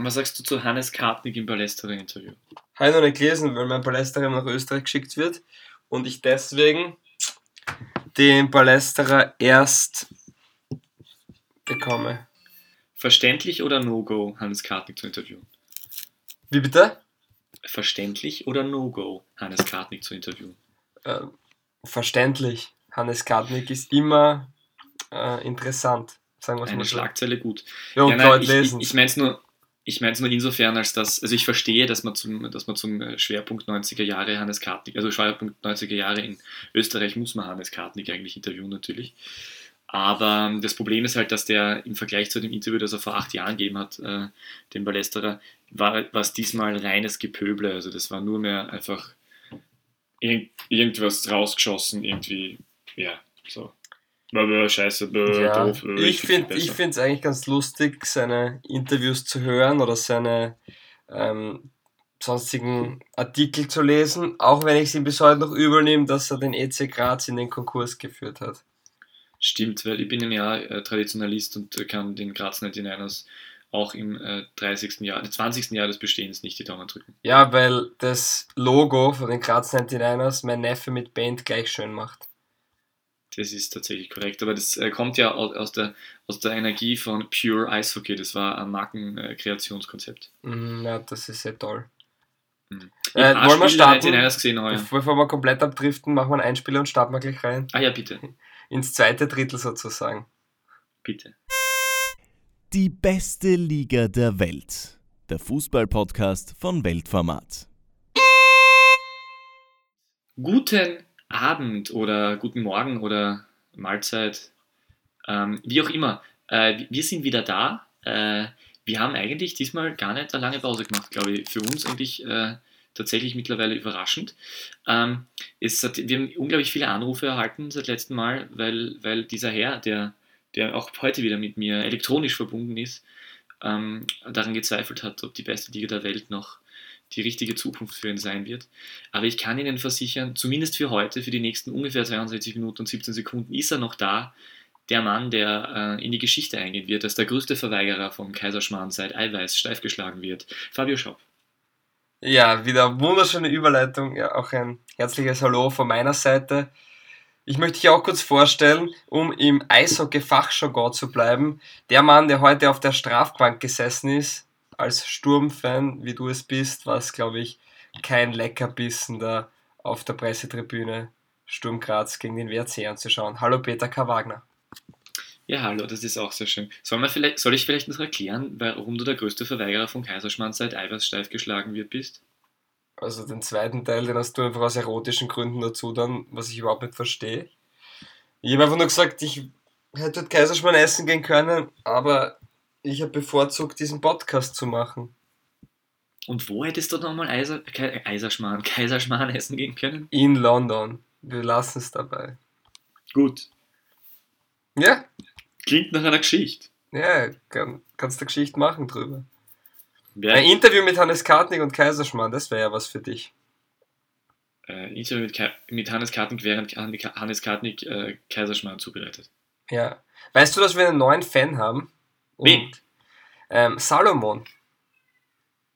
Was sagst du zu Hannes Kartnick im Palästere-Interview? Habe ich noch nicht gelesen, weil mein Palästerer nach Österreich geschickt wird und ich deswegen den Palästerer erst bekomme. Verständlich oder No-Go, Hannes Kartnick zu interviewen? Wie bitte? Verständlich oder No-Go, Hannes Kartnick zu interviewen? Äh, verständlich. Hannes Kartnick ist immer äh, interessant. Sagen wir's Eine mal so. Schlagzeile gut. Ja, und nein, ich, ich, ich meine es nur, ich mein's nur insofern, als dass, also ich verstehe, dass man zum, dass man zum Schwerpunkt 90er Jahre Hannes Kartnick, also Schwerpunkt 90er Jahre in Österreich muss man Hannes Kartnick eigentlich interviewen natürlich. Aber das Problem ist halt, dass der im Vergleich zu dem Interview, das er vor acht Jahren gegeben hat, äh, dem Ballesterer, war was diesmal reines Gepöble. Also das war nur mehr einfach irgend, irgendwas rausgeschossen, irgendwie, ja, so. Bäh, Scheiße, bäh, Ja, doof, äh, ich finde es eigentlich ganz lustig, seine Interviews zu hören oder seine ähm, sonstigen Artikel zu lesen, auch wenn ich es ihm bis heute noch übel nehme, dass er den EC Graz in den Konkurs geführt hat. Stimmt, weil ich bin ein Jahr äh, Traditionalist und äh, kann den Graz 99ers auch im äh, 30. Jahr, äh, 20. Jahr des Bestehens nicht die Daumen drücken. Ja, weil das Logo von den Graz 99ers mein Neffe mit Band gleich schön macht. Das ist tatsächlich korrekt, aber das äh, kommt ja aus, aus, der, aus der Energie von Pure Eishockey. Das war ein Markenkreationskonzept. Mm, Ja, das ist sehr toll. Mhm. Äh, wollen wir starten? 99ers gesehen heuer. Bevor wir komplett abdriften, machen wir einen Einspieler und starten wir gleich rein. Ah ja, bitte, Ins zweite Drittel sozusagen. bitte. Die beste Liga der Welt. Der Fußballpodcast von Weltformat. Guten Abend oder guten Morgen oder Mahlzeit, ähm, wie auch immer. Äh, wir sind wieder da. Äh, wir haben eigentlich diesmal gar nicht eine lange Pause gemacht, glaube ich. Für uns eigentlich äh, tatsächlich mittlerweile überraschend. Ähm, es hat, wir haben unglaublich viele Anrufe erhalten seit letztem Mal, weil, weil dieser Herr, der, der auch heute wieder mit mir elektronisch verbunden ist, ähm, daran gezweifelt hat, ob die beste Liga der Welt noch die richtige Zukunft für ihn sein wird. Aber ich kann Ihnen versichern, zumindest für heute, für die nächsten ungefähr 62 Minuten und 17 Sekunden, ist er noch da. Der Mann, der äh, in die Geschichte eingehen wird, als der größte Verweigerer vom Kaiserschmarrn seit Eiweiß steif geschlagen wird. Fabio Schopp. Ja, wieder wunderschöne Überleitung. Ja, auch ein herzliches Hallo von meiner Seite. Ich möchte dich auch kurz vorstellen, um im Eishockey-Fachjargon zu bleiben. Der Mann, der heute auf der Strafbank gesessen ist, als Sturmfan, wie du es bist, war es, glaube ich, kein Leckerbissen da auf der Pressetribüne Sturm Graz gegen den WRC anzuschauen. Hallo Peter K. Wagner. Ja, hallo, das ist auch sehr schön. Soll, man vielleicht, soll ich vielleicht noch erklären, warum du der größte Verweigerer vom Kaiserschmarrn seit Eiweiß steif geschlagen wird bist? Also den zweiten Teil, den hast du einfach aus erotischen Gründen dazu dann, was ich überhaupt nicht verstehe. Ich habe einfach nur gesagt, ich hätte Kaiserschmarrn essen gehen können, aber ich habe bevorzugt, diesen Podcast zu machen. Und wo hättest du nochmal Eiser, Ke- Eiserschmarrn, Kaiserschmarrn essen gehen können? In London. Wir lassen es dabei. Gut. Ja, Klingt nach einer Geschichte. ja, kann, kannst du Geschichte machen drüber. Wer, Ein Interview mit Hannes Kartnick und Kaiserschmarrn, das wäre ja was für dich. äh, Interview mit, Ka- mit Hannes Kartnick, während Han- Hannes Kartnick äh, Kaiserschmarrn zubereitet. Ja. Weißt du, dass wir einen neuen Fan haben? Und, ähm, Salomon.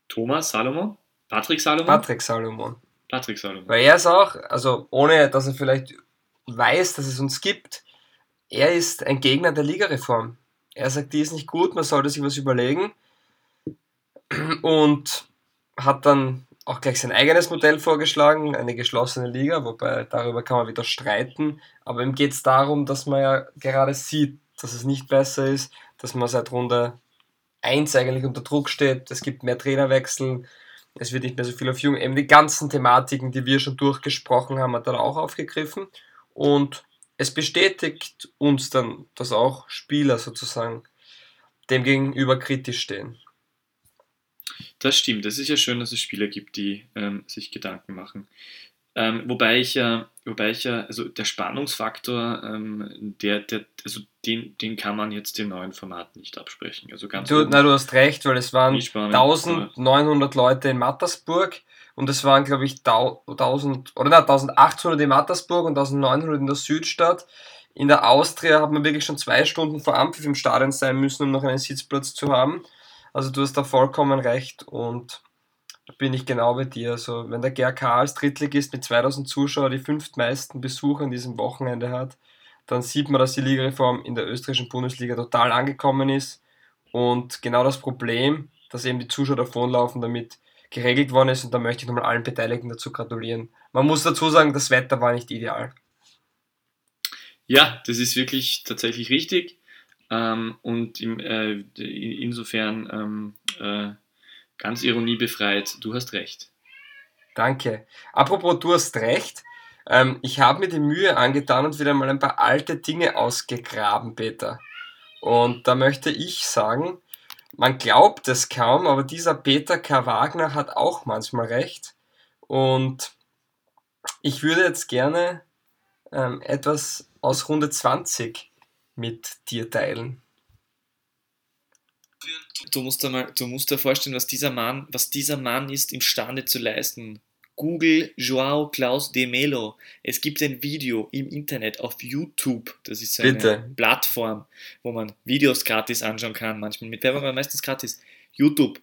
Thomas Salomon? Patrick Salomon? Patrick Salomon. Patrick Salomon. Weil er ist auch, also ohne dass er vielleicht weiß, dass es uns gibt, er ist ein Gegner der Ligareform. Er sagt, die ist nicht gut, man sollte sich was überlegen. Und hat dann auch gleich sein eigenes Modell vorgeschlagen, eine geschlossene Liga, wobei darüber kann man wieder streiten. Aber ihm geht es darum, dass man ja gerade sieht, dass es nicht besser ist, dass man seit Runde 1 eigentlich unter Druck steht, es gibt mehr Trainerwechsel, es wird nicht mehr so viel auf Jung. Eben die ganzen Thematiken, die wir schon durchgesprochen haben, hat er auch aufgegriffen. Und es bestätigt uns dann, dass auch Spieler sozusagen dem gegenüber kritisch stehen. Das stimmt. Es ist ja schön, dass es Spieler gibt, die ähm, sich Gedanken machen. Ähm, wobei ich ja, wobei ich ja, also der Spannungsfaktor, ähm, der, der, also den, den kann man jetzt dem neuen Format nicht absprechen. Also ganz Du, na, du hast recht, weil es waren nicht spannend, 1900 Leute in Mattersburg und es waren, glaube ich, 1000 oder na, 1800 in Mattersburg und 1900 in der Südstadt. In der Austria hat man wirklich schon zwei Stunden vor Ampfiff im Stadion sein müssen, um noch einen Sitzplatz zu haben. Also du hast da vollkommen recht und bin ich genau bei dir. Also wenn der GRK als Drittligist mit 2000 Zuschauern die fünftmeisten Besucher an diesem Wochenende hat, dann sieht man, dass die Ligareform in der österreichischen Bundesliga total angekommen ist und genau das Problem, dass eben die Zuschauer davonlaufen, damit geregelt worden ist und da möchte ich nochmal allen Beteiligten dazu gratulieren. Man muss dazu sagen, das Wetter war nicht ideal. Ja, das ist wirklich tatsächlich richtig ähm, und äh, insofern ähm, äh, ganz ironiebefreit, du hast recht. Danke. Apropos, du hast recht. Ähm, ich habe mir die Mühe angetan und wieder mal ein paar alte Dinge ausgegraben, Peter. Und da möchte ich sagen, man glaubt es kaum, aber dieser Peter K. Wagner hat auch manchmal recht. Und ich würde jetzt gerne ähm, etwas aus Runde 20 mit dir teilen. Du musst dir mal, du musst dir vorstellen, was dieser Mann, was dieser Mann ist imstande zu leisten. Google Joao Klaus de Melo. Es gibt ein Video im Internet auf YouTube. Das ist eine Bitte. Plattform, wo man Videos gratis anschauen kann. Manchmal mit Werbung, aber meistens gratis. YouTube.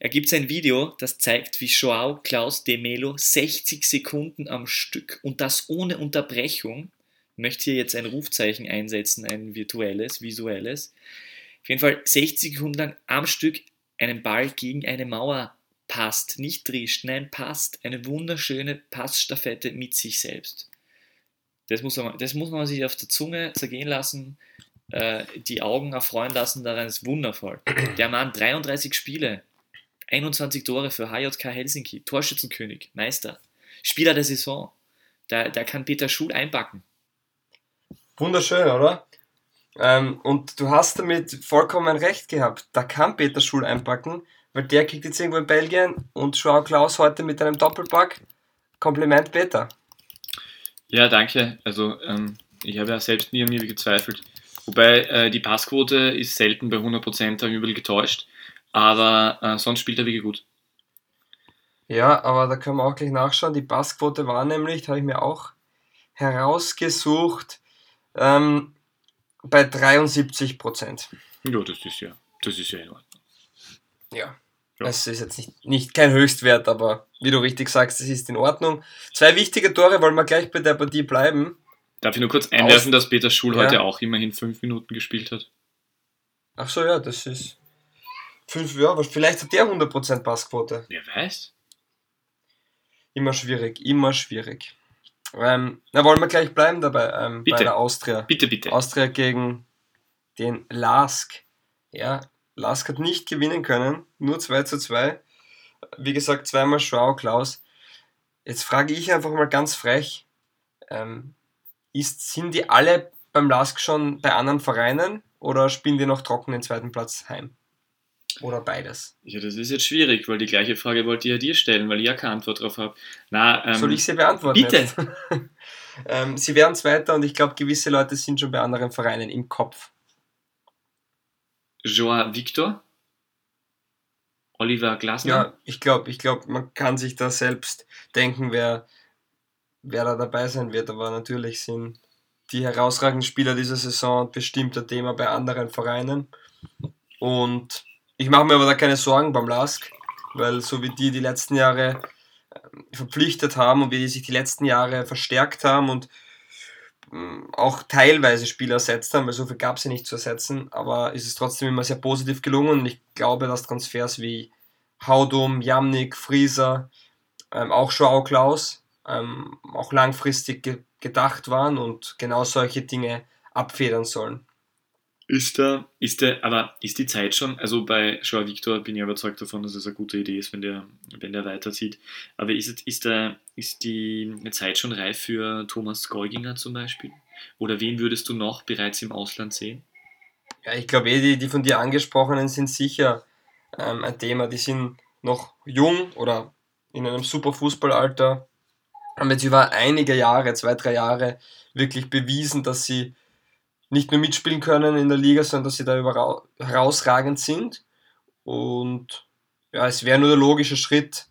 Er gibt ein Video, das zeigt, wie Joao Klaus de Melo 60 Sekunden am Stück und das ohne Unterbrechung. Ich möchte hier jetzt ein Rufzeichen einsetzen, ein virtuelles, visuelles. Auf jeden Fall 60 Sekunden lang am Stück einen Ball gegen eine Mauer passt, nicht drischt, nein, passt. Eine wunderschöne Passstaffette mit sich selbst. Das muss man, das muss man sich auf der Zunge zergehen lassen, äh, die Augen erfreuen lassen, daran ist wundervoll. Der Mann, 33 Spiele, 21 Tore für HJK Helsinki, Torschützenkönig, Meister, Spieler der Saison. Da, da kann Peter Schul einpacken. Wunderschön, oder? Ähm, und du hast damit vollkommen recht gehabt. Da kann Peter Schul einpacken, weil der kriegt jetzt irgendwo in Belgien und Joao Klaus heute mit einem Doppelpack. Kompliment Peter. Ja, danke. Also ähm, ich habe ja selbst nie an mir gezweifelt. Wobei äh, die Passquote ist selten bei 100%, habe ich übel getäuscht. Aber äh, sonst spielt er wirklich gut. Ja, aber da können wir auch gleich nachschauen. Die Passquote war nämlich, habe ich mir auch herausgesucht, ähm, bei 73 Prozent. Ja, das ist ja, das ist ja in Ordnung. Ja. Ja. Es ist jetzt nicht, nicht kein Höchstwert, aber wie du richtig sagst, es ist in Ordnung. Zwei wichtige Tore, wollen wir gleich bei der Partie bleiben. Darf ich nur kurz einwerfen, Aus- dass Peter Schul Ja. heute auch immerhin fünf Minuten gespielt hat? Ach so, ja, das ist. Fünf, ja, vielleicht hat der 100% Passquote. Wer weiß? Immer schwierig, immer schwierig. Ähm, na, wollen wir gleich bleiben dabei, ähm, bei Bitte. der Austria. Bitte, bitte. Austria gegen den Lask. Ja, Lask hat nicht gewinnen können, nur 2 zu 2. Wie gesagt, zweimal Schwau, Klaus. Jetzt frage ich einfach mal ganz frech, ähm, ist, sind die alle beim Lask schon bei anderen Vereinen oder spielen die noch trocken den zweiten Platz heim? Oder beides? Ja, das ist jetzt schwierig, weil die gleiche Frage wollte ich ja dir stellen, weil ich ja keine Antwort drauf habe. Na, ähm, Soll ich sie beantworten? bitte. Ähm, sie werden Zweiter und ich glaube, gewisse Leute sind schon bei anderen Vereinen im Kopf. Joa Victor? Oliver Glasner? Ja, ich glaube, ich glaub, man kann sich da selbst denken, wer, wer da dabei sein wird. Aber natürlich sind die herausragenden Spieler dieser Saison bestimmt ein Thema bei anderen Vereinen. Und ich mache mir aber da keine Sorgen beim Lask, weil so wie die die letzten Jahre ähm, verpflichtet haben und wie die sich die letzten Jahre verstärkt haben und ähm, auch teilweise Spieler ersetzt haben, weil so viel gab es ja nicht zu ersetzen, aber es ist trotzdem immer sehr positiv gelungen und ich glaube, dass Transfers wie Haudum, Jamnik, Frieser, ähm, auch Joao Klaus ähm, auch langfristig ge gedacht waren und genau solche Dinge abfedern sollen. Ist da, ist der, aber ist die Zeit schon, also bei Joao Victor bin ich überzeugt davon, dass es eine gute Idee ist, wenn der, wenn der weiterzieht. Aber ist, ist, der, ist die Zeit schon reif für Thomas Geuginger zum Beispiel? Oder wen würdest du noch bereits im Ausland sehen? Ja, ich glaube, eh, die, die von dir angesprochenen sind sicher ähm, ein Thema. Die sind noch jung oder in einem super Fußballalter, haben jetzt über einige Jahre, zwei, drei Jahre, wirklich bewiesen, dass sie nicht nur mitspielen können in der Liga, sondern dass sie da herausragend sind. Und ja, es wäre nur der logische Schritt,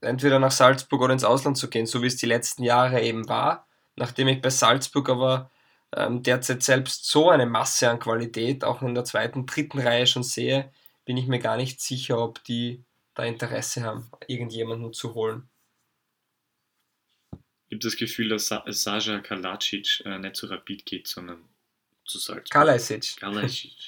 entweder nach Salzburg oder ins Ausland zu gehen, so wie es die letzten Jahre eben war. Nachdem ich bei Salzburg aber ähm, derzeit selbst so eine Masse an Qualität auch in der zweiten, dritten Reihe schon sehe, bin ich mir gar nicht sicher, ob die da Interesse haben, irgendjemanden zu holen. Ich habe das Gefühl, dass Sa Saja Kalacic äh, nicht zu Rapid geht, sondern zu Salzburg. Kalajdzic. Kalacic.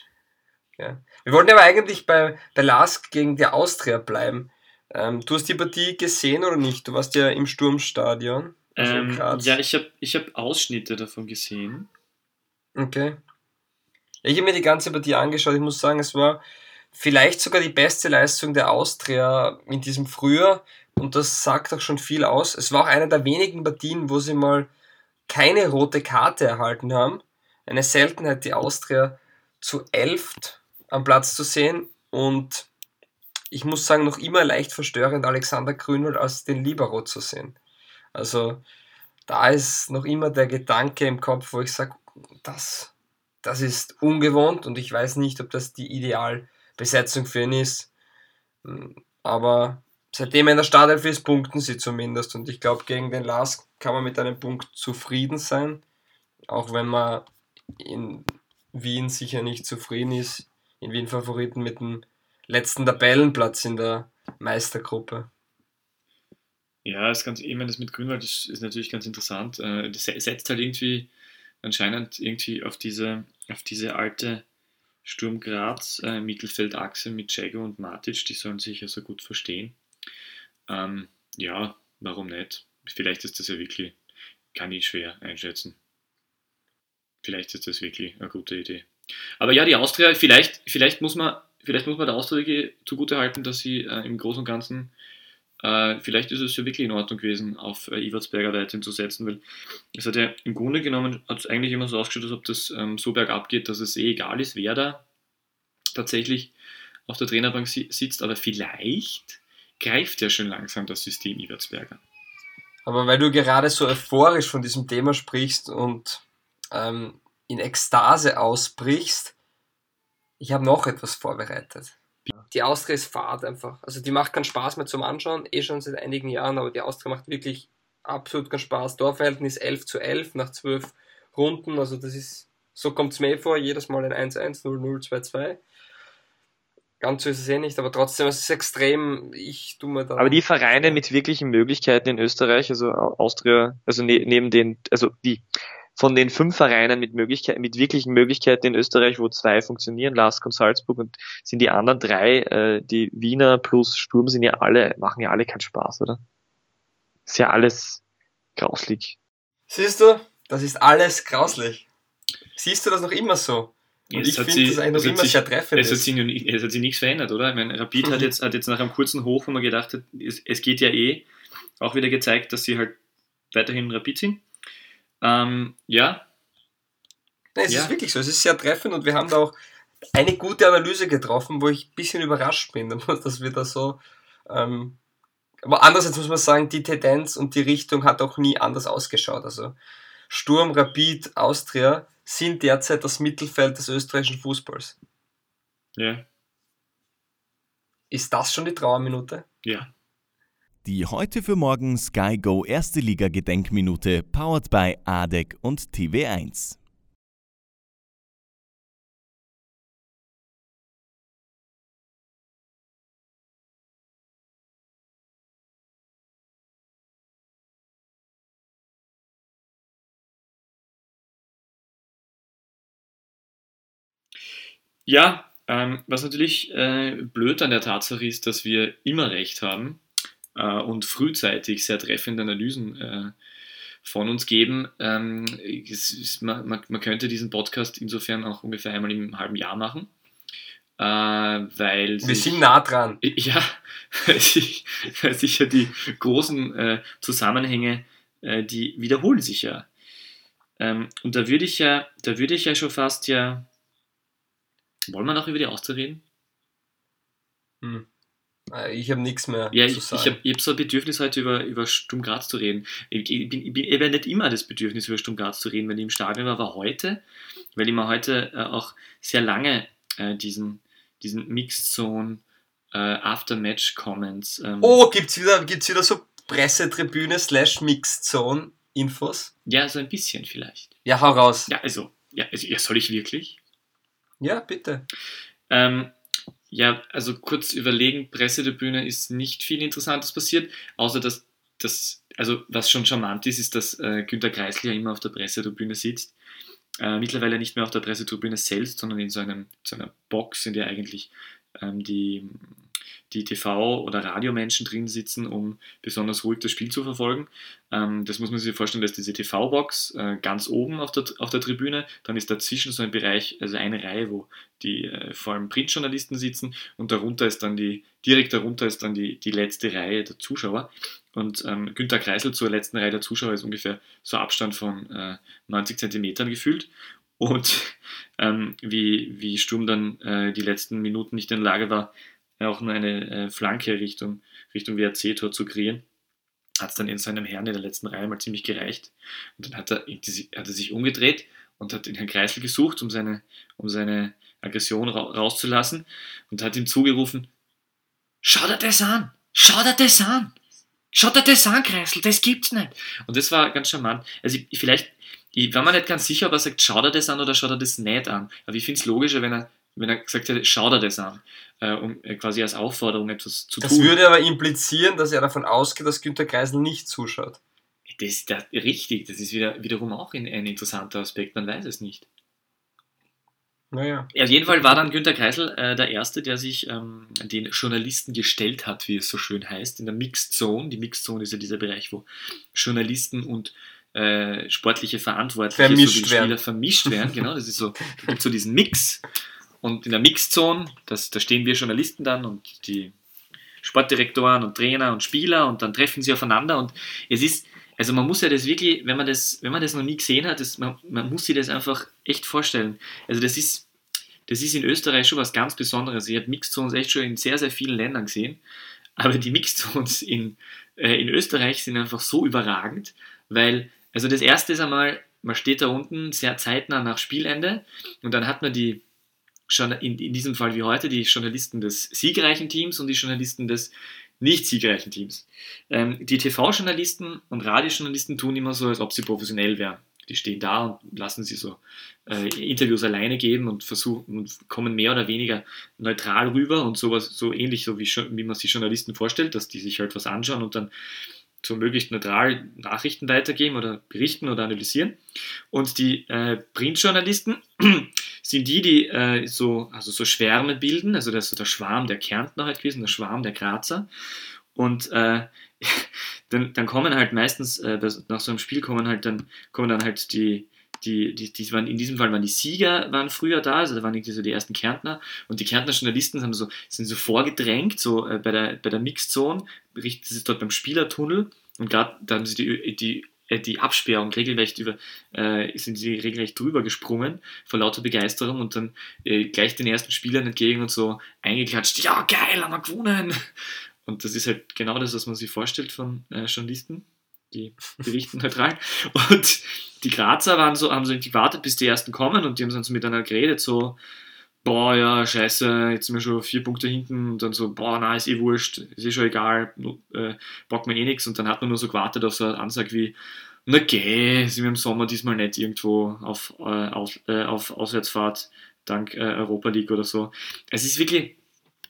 Ja. Wir wollten aber eigentlich bei, bei Lask gegen die Austria bleiben. Ähm, du hast die Partie gesehen oder nicht? Du warst ja im Sturmstadion. also Ähm, ja, ich habe ich hab Ausschnitte davon gesehen. Okay. Ja, ich habe mir die ganze Partie angeschaut. Ich muss sagen, es war vielleicht sogar die beste Leistung der Austria in diesem Frühjahr. Und das sagt auch schon viel aus. Es war auch eine der wenigen Partien, wo sie mal keine rote Karte erhalten haben. Eine Seltenheit, die Austria zu elft am Platz zu sehen. Und ich muss sagen, noch immer leicht verstörend, Alexander Grünwald als den Libero zu sehen. Also da ist noch immer der Gedanke im Kopf, wo ich sage, das, das ist ungewohnt und ich weiß nicht, ob das die Idealbesetzung für ihn ist. Aber seitdem er in der Startelf ist, punkten sie zumindest. Und ich glaube, gegen den Lask kann man mit einem Punkt zufrieden sein. Auch wenn man in Wien sicher nicht zufrieden ist. In Wien Favoriten mit dem letzten Tabellenplatz in der Meistergruppe. Ja, ist ganz, ich meine, das mit Grünwald ist, ist natürlich ganz interessant. Äh, Das se- setzt halt irgendwie anscheinend irgendwie auf diese, auf diese alte Sturm Graz äh, Mittelfeldachse mit Jago und Matic, die sollen sich ja so gut verstehen. Ähm, ja, warum nicht? Vielleicht ist das ja wirklich, kann ich schwer einschätzen. Vielleicht ist das wirklich eine gute Idee. Aber ja, die Austria, vielleicht, vielleicht muss man, vielleicht muss man der Austria zugute halten, dass sie äh, im Großen und Ganzen äh, vielleicht ist es ja wirklich in Ordnung gewesen, auf äh, Iwatsberger weiterhin zu setzen, weil es hat ja im Grunde genommen hat es eigentlich immer so ausgeschaut, als ob das ähm, so bergab geht, dass es eh egal ist, wer da tatsächlich auf der Trainerbank si sitzt, aber vielleicht greift ja schon langsam das System Iwatsberger. Aber weil du gerade so euphorisch von diesem Thema sprichst und ähm, in Ekstase ausbrichst, ich habe noch etwas vorbereitet. Die Austria ist fad einfach. Also die macht keinen Spaß mehr zum Anschauen, eh schon seit einigen Jahren, aber die Austria macht wirklich absolut keinen Spaß. Torverhältnis 11 zu 11 nach 12 Runden, also das ist, so kommt es mir eh vor, jedes Mal ein 1-1, 0-0, 2-2. Ganz so ist es eh nicht, aber trotzdem, es ist extrem, ich tu mir da... Aber die Vereine mit wirklichen Möglichkeiten in Österreich, also Au- Austria, also ne, neben den, also die von den fünf Vereinen mit Möglichkeiten, mit wirklichen Möglichkeiten in Österreich, wo zwei funktionieren, Lask und Salzburg, und sind die anderen drei, äh, die Wiener plus Sturm, sind ja alle, machen ja alle keinen Spaß, oder? Ist ja alles grauslig. Siehst du, das ist alles grauslich. Siehst du das noch immer so? Und Es ich hat finde sie- das eigentlich es noch hat immer sich- sehr treffend. Es hat, nie- es hat sich nichts verändert, oder? Ich meine, Rapid hat Mhm. jetzt, hat jetzt nach einem kurzen Hoch, wo man gedacht hat, es, es geht ja eh, auch wieder gezeigt, dass sie halt weiterhin Rapid sind. Ähm, ja, Nein, es Ja. ist wirklich so, es ist sehr treffend und wir haben da auch eine gute Analyse getroffen, wo ich ein bisschen überrascht bin, dass wir da so. Ähm, aber andererseits muss man sagen, die Tendenz und die Richtung hat auch nie anders ausgeschaut. Also Sturm, Rapid, Austria sind derzeit das Mittelfeld des österreichischen Fußballs. ja, Ist das schon die Trauerminute? ja. Die heute für morgen Sky Go Erste Liga Gedenkminute powered by ADEC und TV1. Ja, ähm, was natürlich äh, blöd an der Tatsache ist, dass wir immer recht haben äh, und frühzeitig sehr treffende Analysen äh, von uns geben. Ähm, ist, man, man, man könnte diesen Podcast insofern auch ungefähr einmal im halben Jahr machen. Äh, weil Wir sich- sind nah dran. ja, weil sich, weil sich ja die großen äh, Zusammenhänge, äh, die wiederholen sich ja. Ähm, und da würde ich ja, da würde ich ja schon fast ja. Wollen wir noch über die Austria reden? Hm. Äh, Ich habe nichts mehr Ja, zu ich, sagen. ich habe ich hab so ein Bedürfnis heute über, über Sturm Graz zu reden. Ich, ich, bin, ich, bin, ich habe nicht immer das Bedürfnis über Sturm Graz zu reden, wenn ich im Stadion war, aber heute, weil ich mir heute äh, auch sehr lange äh, diesen, diesen Mixed Zone äh, After-Match Comments ähm, oh, gibt's wieder, gibt's wieder so Pressetribüne slash Mixed Zone Infos? Ja, so ein bisschen vielleicht. Ja, hau raus. Ja, also, ja, also, ja soll ich wirklich? Ja, bitte. Ähm, ja, also kurz überlegen, Pressetribüne ist nicht viel Interessantes passiert, außer dass das, also was schon charmant ist, ist, dass äh, Günter Kreisel ja immer auf der Pressetribüne sitzt. Äh, mittlerweile nicht mehr auf der Pressetribüne selbst, sondern in so, einem, so einer Box, in der eigentlich ähm, die die TV- oder Radiomenschen drin sitzen, um besonders ruhig das Spiel zu verfolgen. Ähm, das muss man sich vorstellen, dass diese TV-Box äh, ganz oben auf der, auf der Tribüne, dann ist dazwischen so ein Bereich, also eine Reihe, wo die äh, vor allem Printjournalisten sitzen und darunter ist dann die, direkt darunter ist dann die, die letzte Reihe der Zuschauer. Und ähm, Günter Kreisel zur letzten Reihe der Zuschauer ist ungefähr so Abstand von äh, 90 Zentimetern gefühlt. Und ähm, wie, wie Sturm dann äh, die letzten Minuten nicht in der Lage war, auch nur eine äh, Flanke Richtung, Richtung WRC-Tor zu kreieren. Hat es dann in seinem Herrn in der letzten Reihe mal ziemlich gereicht. Und dann hat er, hat er sich umgedreht und hat den Herrn Kreisel gesucht, um seine, um seine Aggression ra rauszulassen und hat ihm zugerufen, schau dir das an, schau dir das an, schau dir das an, Kreisel, das gibt's nicht. Und das war ganz charmant. Also ich, vielleicht, ich war mir nicht ganz sicher, ob er sagt, schau dir das an oder schau dir das nicht an. Aber ich finde es logischer, wenn er, wenn er gesagt hätte, schau dir das an äh, um äh, quasi als Aufforderung etwas zu das tun. Das würde aber implizieren, dass er davon ausgeht, dass Günter Kreisel nicht zuschaut. Das ist richtig, das ist wieder, wiederum auch ein, ein interessanter Aspekt, man weiß es nicht. Naja. Auf jeden Fall war dann Günter Kreisel äh, der Erste, der sich ähm, den Journalisten gestellt hat, wie es so schön heißt, in der Mixed Zone. Die Mixed Zone ist ja dieser Bereich, wo Journalisten und äh, sportliche Verantwortliche vermischt so Spieler vermischt werden. Genau, das ist so, da gibt so diesen Mix. Und in der Mixzone, das, da stehen wir Journalisten dann und die Sportdirektoren und Trainer und Spieler und dann treffen sie aufeinander und es ist, also man muss ja das wirklich, wenn man das, wenn man das noch nie gesehen hat, das, man, man muss sich das einfach echt vorstellen. Also das ist, das ist in Österreich schon was ganz Besonderes. Ich habe Mixzones echt schon in sehr, sehr vielen Ländern gesehen, aber die Mixzones in, äh, in Österreich sind einfach so überragend, weil, also das erste ist einmal, man steht da unten sehr zeitnah nach Spielende und dann hat man die in, in diesem Fall wie heute die Journalisten des siegreichen Teams und die Journalisten des nicht siegreichen Teams. Ähm, die TV-Journalisten und Radiojournalisten tun immer so, als ob sie professionell wären. Die stehen da und lassen sie so äh, Interviews alleine geben und versuchen und kommen mehr oder weniger neutral rüber und sowas so ähnlich so wie, wie man sich Journalisten vorstellt, dass die sich halt was anschauen und dann so möglichst neutral Nachrichten weitergeben oder berichten oder analysieren. Und die äh, Printjournalisten sind die, die äh, so, also so Schwärme bilden, also das so der Schwarm der Kärntner halt gewesen, der Schwarm der Grazer. Und äh, dann, dann kommen halt meistens, äh, nach so einem Spiel kommen halt dann, kommen dann halt die, die, die, die waren, in diesem Fall waren die Sieger waren früher da, also da waren irgendwie so die ersten Kärntner und die Kärntner Journalisten haben so, sind so vorgedrängt, so äh, bei der, bei der Mixzone, das ist dort beim Spielertunnel und gerade da haben sie die, die äh, die Absperrung regelrecht über, äh, sind sie regelrecht drüber gesprungen vor lauter Begeisterung und dann äh, gleich den ersten Spielern entgegen und so eingeklatscht, ja geil, haben wir gewonnen. Und das ist halt genau das, was man sich vorstellt von äh, Journalisten, die berichten neutral. Und die Grazer waren so, haben so gewartet, bis die ersten kommen und die haben dann so miteinander geredet, so, boah, ja, scheiße, jetzt sind wir schon vier Punkte hinten und dann so, boah, na, ist eh wurscht, ist eh schon egal, äh, braucht man eh nichts und dann hat man nur so gewartet auf so eine Ansage wie, na geh, sind wir im Sommer diesmal nicht irgendwo auf, äh, auf, äh, auf Auswärtsfahrt dank äh, Europa League oder so. Es ist wirklich,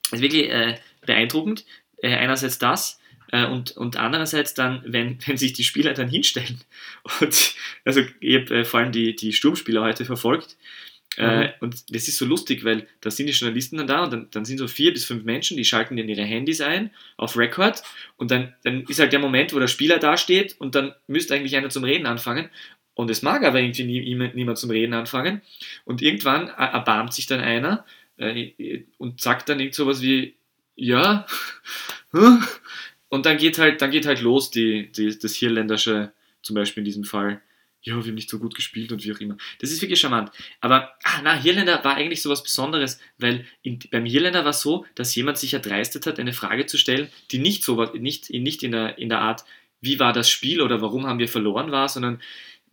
es ist wirklich äh, beeindruckend, äh, einerseits das, und, und andererseits dann, wenn, wenn sich die Spieler dann hinstellen. Und also ich habe äh, vor allem die, die Sturmspieler heute verfolgt. Äh, mhm. und das ist so lustig, weil da sind die Journalisten dann da und dann, dann sind so vier bis fünf Menschen, die schalten in ihre Handys ein auf Record und dann, dann ist halt der Moment, wo der Spieler da steht und dann müsste eigentlich einer zum Reden anfangen und es mag aber irgendwie nie, niemand zum Reden anfangen und irgendwann erbarmt sich dann einer äh, und sagt dann irgend sowas wie, ja, und dann geht halt, dann geht halt los die, die, das Hirländische, zum Beispiel in diesem Fall. Ja, wir haben nicht so gut gespielt und wie auch immer. Das ist wirklich charmant. Aber, ah, na, Hirländer war eigentlich so was Besonderes, weil in, beim Hirländer war es so, dass jemand sich erdreistet hat, eine Frage zu stellen, die nicht so nicht, nicht in, der, in der Art, wie war das Spiel oder warum haben wir verloren war, sondern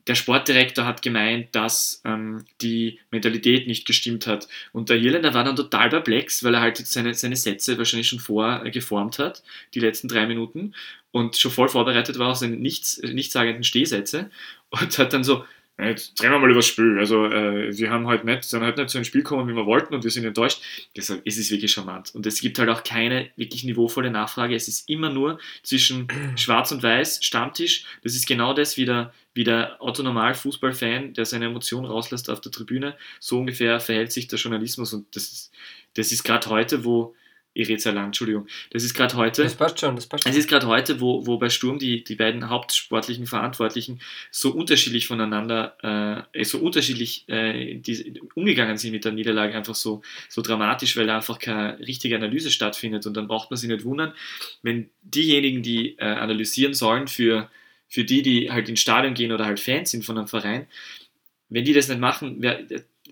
der Sportdirektor hat gemeint, dass ähm, die Mentalität nicht gestimmt hat. Und der Irländer war dann total perplex, weil er halt seine, seine Sätze wahrscheinlich schon vorgeformt äh, hat, die letzten drei Minuten, und schon voll vorbereitet war auf seine nichts, nichtssagenden Stehsätze und hat dann so, jetzt reden wir mal über das Spiel. Also, äh, wir haben halt nicht, sind halt nicht zu einem Spiel gekommen, wie wir wollten und wir sind enttäuscht. Deshalb ist es wirklich charmant. Und es gibt halt auch keine wirklich niveauvolle Nachfrage. Es ist immer nur zwischen Schwarz und Weiß, Stammtisch. Das ist genau das, wie der, wie der Otto-Normal-Fußballfan, der seine Emotionen rauslässt auf der Tribüne. So ungefähr verhält sich der Journalismus und das ist, das ist gerade heute, wo ich rede sehr lang, Entschuldigung. Das ist gerade heute. Das passt schon, das passt schon. Es ist gerade heute, wo, wo bei Sturm die, die beiden hauptsportlichen Verantwortlichen so unterschiedlich voneinander, äh, so unterschiedlich äh, die, umgegangen sind mit der Niederlage, einfach so, so dramatisch, weil da einfach keine richtige Analyse stattfindet. Und dann braucht man sich nicht wundern, wenn diejenigen, die äh, analysieren sollen, für, für die, die halt ins Stadion gehen oder halt Fans sind von einem Verein, wenn die das nicht machen, wer,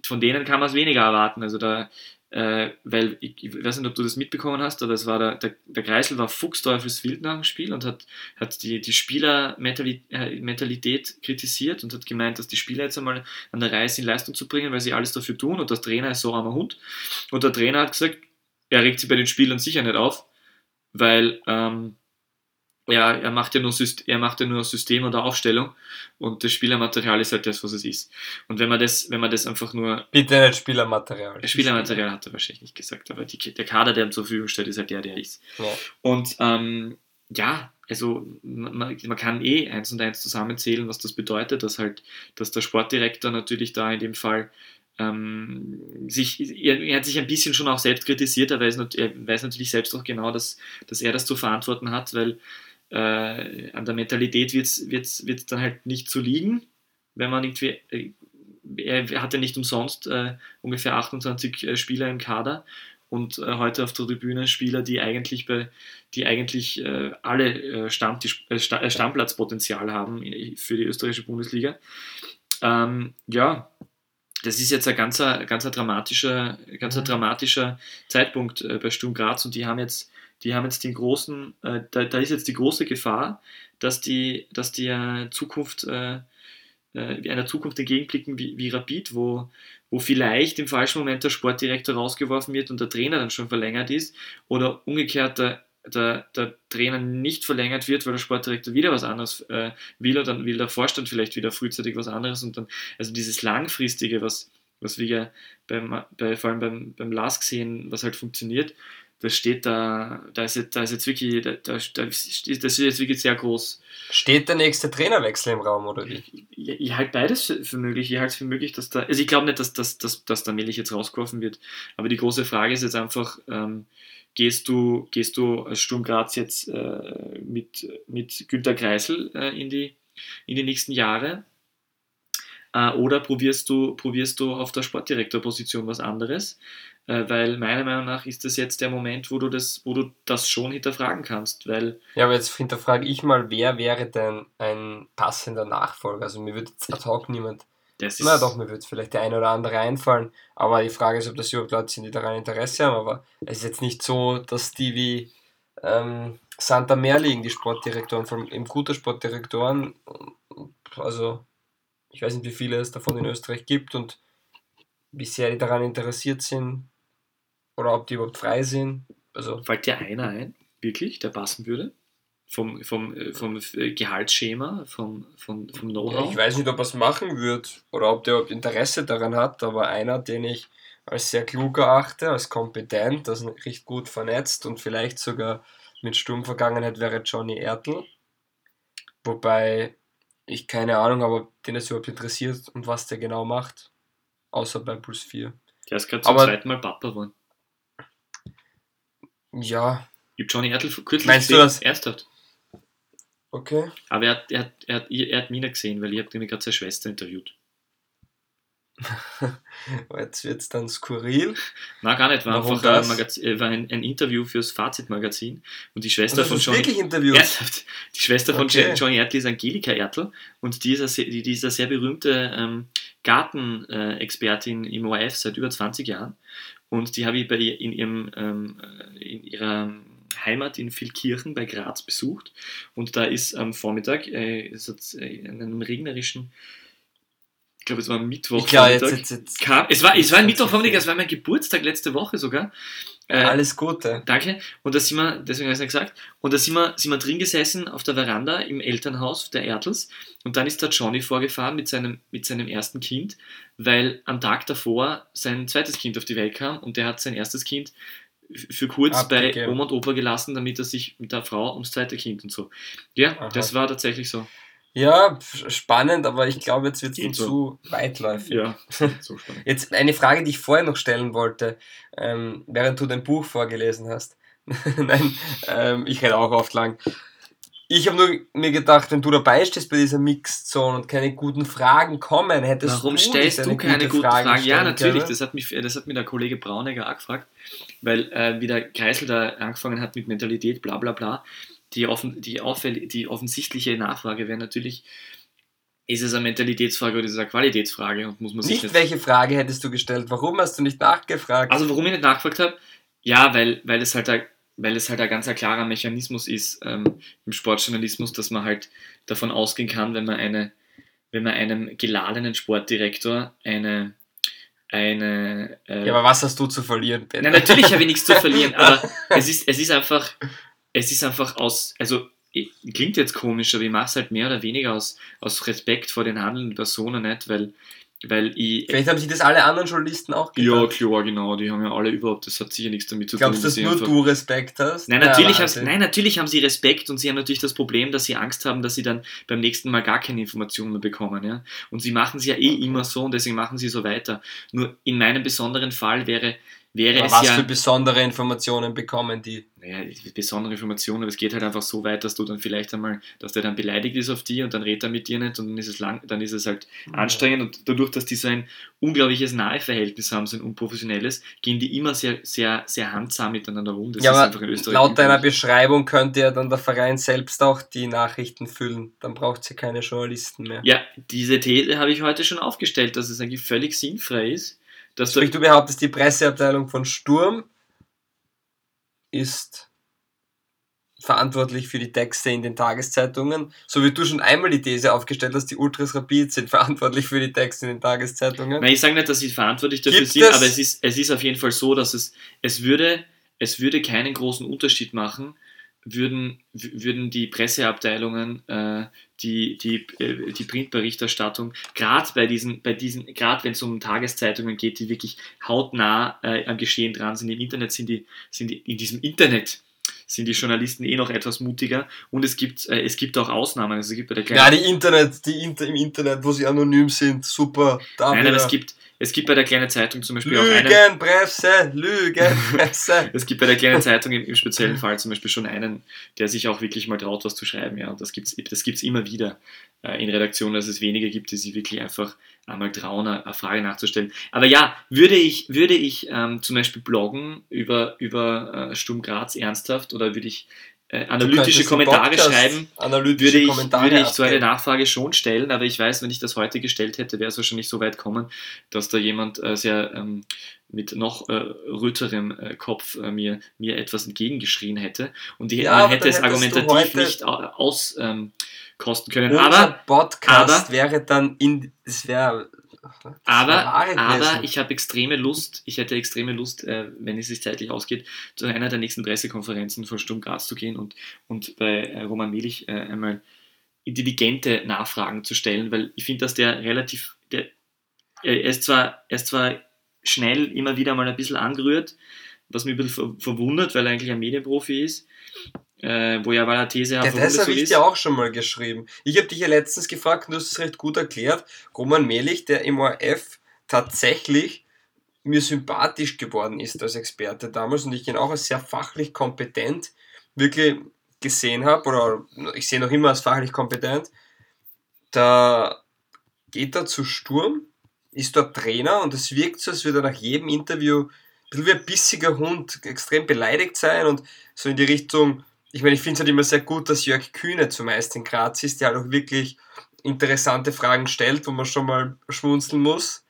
von denen kann man es weniger erwarten. Also da äh, weil ich, ich, weiß nicht, ob du das mitbekommen hast, aber es war der, der, der Kreisel war fuchsteufelswild nach dem Spiel und hat, hat die, die Spielermentalität kritisiert und hat gemeint, dass die Spieler jetzt einmal an der Reihe sind, Leistung zu bringen, weil sie alles dafür tun und der Trainer ist so armer Hund. Und der Trainer hat gesagt, er regt sich bei den Spielern sicher nicht auf, weil ähm, ja, er macht ja nur System, er macht ja nur System oder Aufstellung und das Spielermaterial ist halt das, was es ist. Und wenn man das, wenn man das einfach nur. Bitte nicht Spielermaterial. Spielermaterial hat er wahrscheinlich nicht gesagt, aber die, der Kader, der ihm zur Verfügung steht, ist halt der, der ist. Ja. Und ähm, ja, also man, man, kann eh eins und eins zusammenzählen, was das bedeutet, dass halt, dass der Sportdirektor natürlich da in dem Fall ähm, sich, er, er, hat sich ein bisschen schon auch selbst kritisiert, er weiß, er weiß natürlich selbst auch genau, dass, dass er das zu verantworten hat, weil äh, an der Mentalität wird es dann halt nicht zu liegen, wenn man irgendwie, äh, er hatte nicht umsonst äh, ungefähr 28 äh, Spieler im Kader und äh, heute auf der Tribüne Spieler, die eigentlich bei, die eigentlich äh, alle Stammtisch, Sta Stammplatzpotenzial haben für die österreichische Bundesliga. Ähm, ja, das ist jetzt ein ganz, ganz dramatischer, ganz mhm. dramatischer Zeitpunkt bei Sturm Graz und die haben jetzt die haben jetzt den großen, äh, da, da, ist jetzt die große Gefahr, dass die, dass die äh, Zukunft, äh, einer Zukunft entgegenblicken wie, wie Rapid, wo, wo vielleicht im falschen Moment der Sportdirektor rausgeworfen wird und der Trainer dann schon verlängert ist oder umgekehrt der, der, der Trainer nicht verlängert wird, weil der Sportdirektor wieder was anderes äh, will und dann will der Vorstand vielleicht wieder frühzeitig was anderes und dann, also dieses langfristige, was, was wir ja beim, bei, vor allem beim, beim LASK sehen, was halt funktioniert, das steht da, da ist jetzt, da ist jetzt wirklich, da, da, das ist jetzt wirklich sehr groß. Steht der nächste Trainerwechsel im Raum, oder wie? Ich, ich halte beides für, möglich. Ich halte es für möglich, dass da, also ich glaube nicht, dass, dass, dass, dass der Milch jetzt rausgeworfen wird. Aber die große Frage ist jetzt einfach, ähm, gehst du, gehst du als Sturm Graz jetzt äh, mit, mit Günter Kreisel äh, in, die, in die nächsten Jahre? Äh, oder probierst du, probierst du auf der Sportdirektorposition was anderes? Äh, weil meiner Meinung nach ist das jetzt der Moment, wo du das, wo du das schon hinterfragen kannst, weil... Ja, aber jetzt hinterfrage ich mal, wer wäre denn ein passender Nachfolger? Also mir würde jetzt ad hoc niemand... Das Na doch, mir würde vielleicht der eine oder andere einfallen, aber die Frage ist, ob das überhaupt Leute sind, die daran Interesse haben, aber es ist jetzt nicht so, dass die wie ähm, Santa Meer liegen, die Sportdirektoren, vor allem eben gute Sportdirektoren, also ich weiß nicht, wie viele es davon in Österreich gibt und wie sehr die daran interessiert sind, oder ob die überhaupt frei sind. Also Fällt dir einer ein, wirklich, der passen würde? Vom, vom, äh, vom äh, Gehaltsschema, vom, vom, vom Know-how? Ja, ich weiß nicht, ob er es machen wird oder ob der überhaupt Interesse daran hat, aber einer, den ich als sehr klug erachte, als kompetent, als recht gut vernetzt und vielleicht sogar mit Sturmvergangenheit wäre Johnny Ertl. Wobei ich keine Ahnung habe, ob den es überhaupt interessiert und was der genau macht, außer bei Plus 4. Der ist gerade zum aber, zweiten Mal Papa geworden. Ja. Ich habe Johnny Ertl kürzlich Meinst gesehen, du das? ernsthaft. Okay. Aber er hat, er hat, er hat, er hat mich nicht gesehen, weil ich habe nämlich gerade seine Schwester interviewt. Jetzt wird es dann skurril. Nein, gar nicht. War Warum einfach ein, Magazin, äh, war ein, ein, Interview fürs Fazitmagazin. Und die Schwester und von Johnny. wirklich? Ernsthaft. Die Schwester von okay. Johnny Ertl ist Angelika Ertl. Und die ist eine, sehr, die ist eine sehr berühmte ähm, Gartenexpertin im ORF seit über 20 Jahren. Und die habe ich bei in, ihrem, ähm, in ihrer Heimat in Vilkirchen bei Graz besucht. Und da ist am Vormittag, äh, ist äh, in einem regnerischen ich glaube, es war Mittwoch. Ich glaube, jetzt, jetzt, jetzt. kam, es war, es war ein Mittwochvormittag, es war mein Geburtstag letzte Woche sogar. Äh, Alles Gute. Danke. Und da sind wir, deswegen habe ich es nicht gesagt, und da sind wir, sind wir drin gesessen auf der Veranda im Elternhaus der Ertels und dann ist der Johnny vorgefahren mit seinem, mit seinem ersten Kind, weil am Tag davor sein zweites Kind auf die Welt kam und der hat sein erstes Kind für kurz bei Abgegeben. Oma und Opa gelassen, damit er sich mit der Frau ums zweite Kind und so. Ja, Aha. das war tatsächlich so. Ja, spannend, aber ich glaube, jetzt wird es zu weitläufig. Ja, so spannend. Jetzt eine Frage, die ich vorher noch stellen wollte, ähm, während du dein Buch vorgelesen hast. Nein, ähm, ich rede auch oft lang. Ich habe nur mir gedacht, wenn du dabei stehst bei dieser Mixed Zone und keine guten Fragen kommen, hättest Warum du stellst du eine keine gute guten Frage Fragen? Ja, natürlich. können? Das hat, mich, das hat mir der Kollege Braunegger auch gefragt, weil äh, wie der Kreisel da angefangen hat mit Mentalität, bla bla bla. Die, offen, die, auffäll- die offensichtliche Nachfrage wäre natürlich, ist es eine Mentalitätsfrage oder ist es eine Qualitätsfrage? Und muss man sich Nicht welche Frage hättest du gestellt? Warum hast du nicht nachgefragt? Also warum ich nicht nachgefragt habe? Ja, weil, weil es halt ein, weil es halt ein ganz klarer Mechanismus ist ähm, im Sportjournalismus, dass man halt davon ausgehen kann, wenn man eine, wenn man einem geladenen Sportdirektor eine, eine äh, ja, aber was hast du zu verlieren, Ben? Nein, natürlich habe ich nichts zu verlieren, aber es ist, es ist einfach, es ist einfach aus, also klingt jetzt komisch, aber ich mache es halt mehr oder weniger aus, aus Respekt vor den handelnden Personen nicht, weil, weil ich. Vielleicht haben sich das alle anderen Journalisten auch Ja, gedacht. klar, genau, die haben ja alle überhaupt, das hat sicher nichts damit zu Glaubst du, tun. dass sie nur einfach- du Respekt hast? Nein natürlich, haben, Wahnsinn. nein, natürlich haben sie Respekt und sie haben natürlich das Problem, dass sie Angst haben, dass sie dann beim nächsten Mal gar keine Informationen mehr bekommen. Ja? Und sie machen es ja eh immer so und deswegen machen sie so weiter. Nur in meinem besonderen Fall wäre, wäre Aber es was ja. für besondere Informationen bekommen die? naja, besondere Informationen, aber es geht halt einfach so weit, dass du dann vielleicht einmal, dass der dann beleidigt ist auf die und dann redet er mit dir nicht und dann ist es lang, dann ist es halt anstrengend und dadurch, dass die so ein unglaubliches Naheverhältnis haben, so ein unprofessionelles, gehen die immer sehr, sehr, sehr handsam miteinander rum. Das ja, ist aber laut deiner. Beschreibung könnte ja dann der Verein selbst auch die Nachrichten füllen. Dann braucht sie keine Journalisten mehr. Ja, diese These habe ich heute schon aufgestellt, dass es eigentlich völlig sinnfrei ist, dass Sprich, du behauptest, die Presseabteilung von Sturm ist verantwortlich für die Texte in den Tageszeitungen, so wie du schon einmal die These aufgestellt hast, die Ultras Rapid sind verantwortlich für die Texte in den Tageszeitungen. Nein, ich sage nicht, dass sie verantwortlich dafür Gibt sind, es- aber es ist, es ist auf jeden Fall so, dass es, es würde, es würde keinen großen Unterschied machen, würden, würden die Presseabteilungen äh, die, die, äh, die Printberichterstattung, gerade bei diesen, bei diesen, gerade wenn es um Tageszeitungen geht, die wirklich hautnah äh, am Geschehen dran sind, im Internet sind die, sind die in diesem Internet sind die Journalisten eh noch etwas mutiger und es gibt, äh, es gibt auch Ausnahmen. Also es gibt bei der kleinen Ja, die Internet, die Inter im Internet, wo sie anonym sind, super. Da Nein, aber es gibt, es gibt bei der kleinen Zeitung zum Beispiel auch einen, Lügenpresse, Lügenpresse. Es gibt bei der kleinen Zeitung im, im speziellen Fall zum Beispiel schon einen, der sich auch wirklich mal traut, was zu schreiben. Ja, und das gibt es das gibt's immer wieder in Redaktionen, dass es wenige gibt, die sich wirklich einfach einmal trauen, eine, Frage nachzustellen. Aber ja, würde ich, würde ich ähm, zum Beispiel bloggen über, über äh, Sturm Graz ernsthaft oder würde ich äh, analytische Kommentare schreiben, Analytische würde ich, Kommentare würde ich so eine. Nachfrage schon stellen, aber ich weiß, wenn ich das heute gestellt hätte, wäre es wahrscheinlich so weit kommen, dass da jemand äh, sehr ähm, mit noch äh, röterem äh, Kopf äh, mir, mir etwas entgegengeschrien hätte und die, Ja, man hätte es argumentativ nicht au- auskosten ähm, können. Unser Aber, Podcast aber- wäre dann in. Das wäre. Das aber, aber ich habe extreme Lust, ich hätte extreme Lust, äh, wenn es sich zeitlich ausgeht, zu einer der nächsten Pressekonferenzen von Sturm Graz zu gehen und, und bei äh, Roman Melich äh, einmal intelligente Nachfragen zu stellen, weil ich finde, dass der relativ, der, er ist zwar, er ist zwar schnell immer wieder mal ein bisschen angerührt, was mich ein bisschen ver verwundert, weil er eigentlich ein Medienprofi ist, äh, wo ja These Ja, das habe ich dir auch schon mal geschrieben. Ich habe dich ja letztens gefragt und du hast es recht gut erklärt. Roman Melich, der im ORF tatsächlich mir sympathisch geworden ist als Experte damals und ich ihn auch als sehr fachlich kompetent wirklich gesehen habe, oder ich sehe noch immer als fachlich kompetent, da geht er zu Sturm, ist dort Trainer und es wirkt so, als würde er nach jedem Interview ein bisschen wie ein bissiger Hund extrem beleidigt sein und so in die Richtung, ich meine, ich finde es halt immer sehr gut, dass Jörg Kühne zumeist in Graz ist, der halt auch wirklich interessante Fragen stellt, wo man schon mal schmunzeln muss.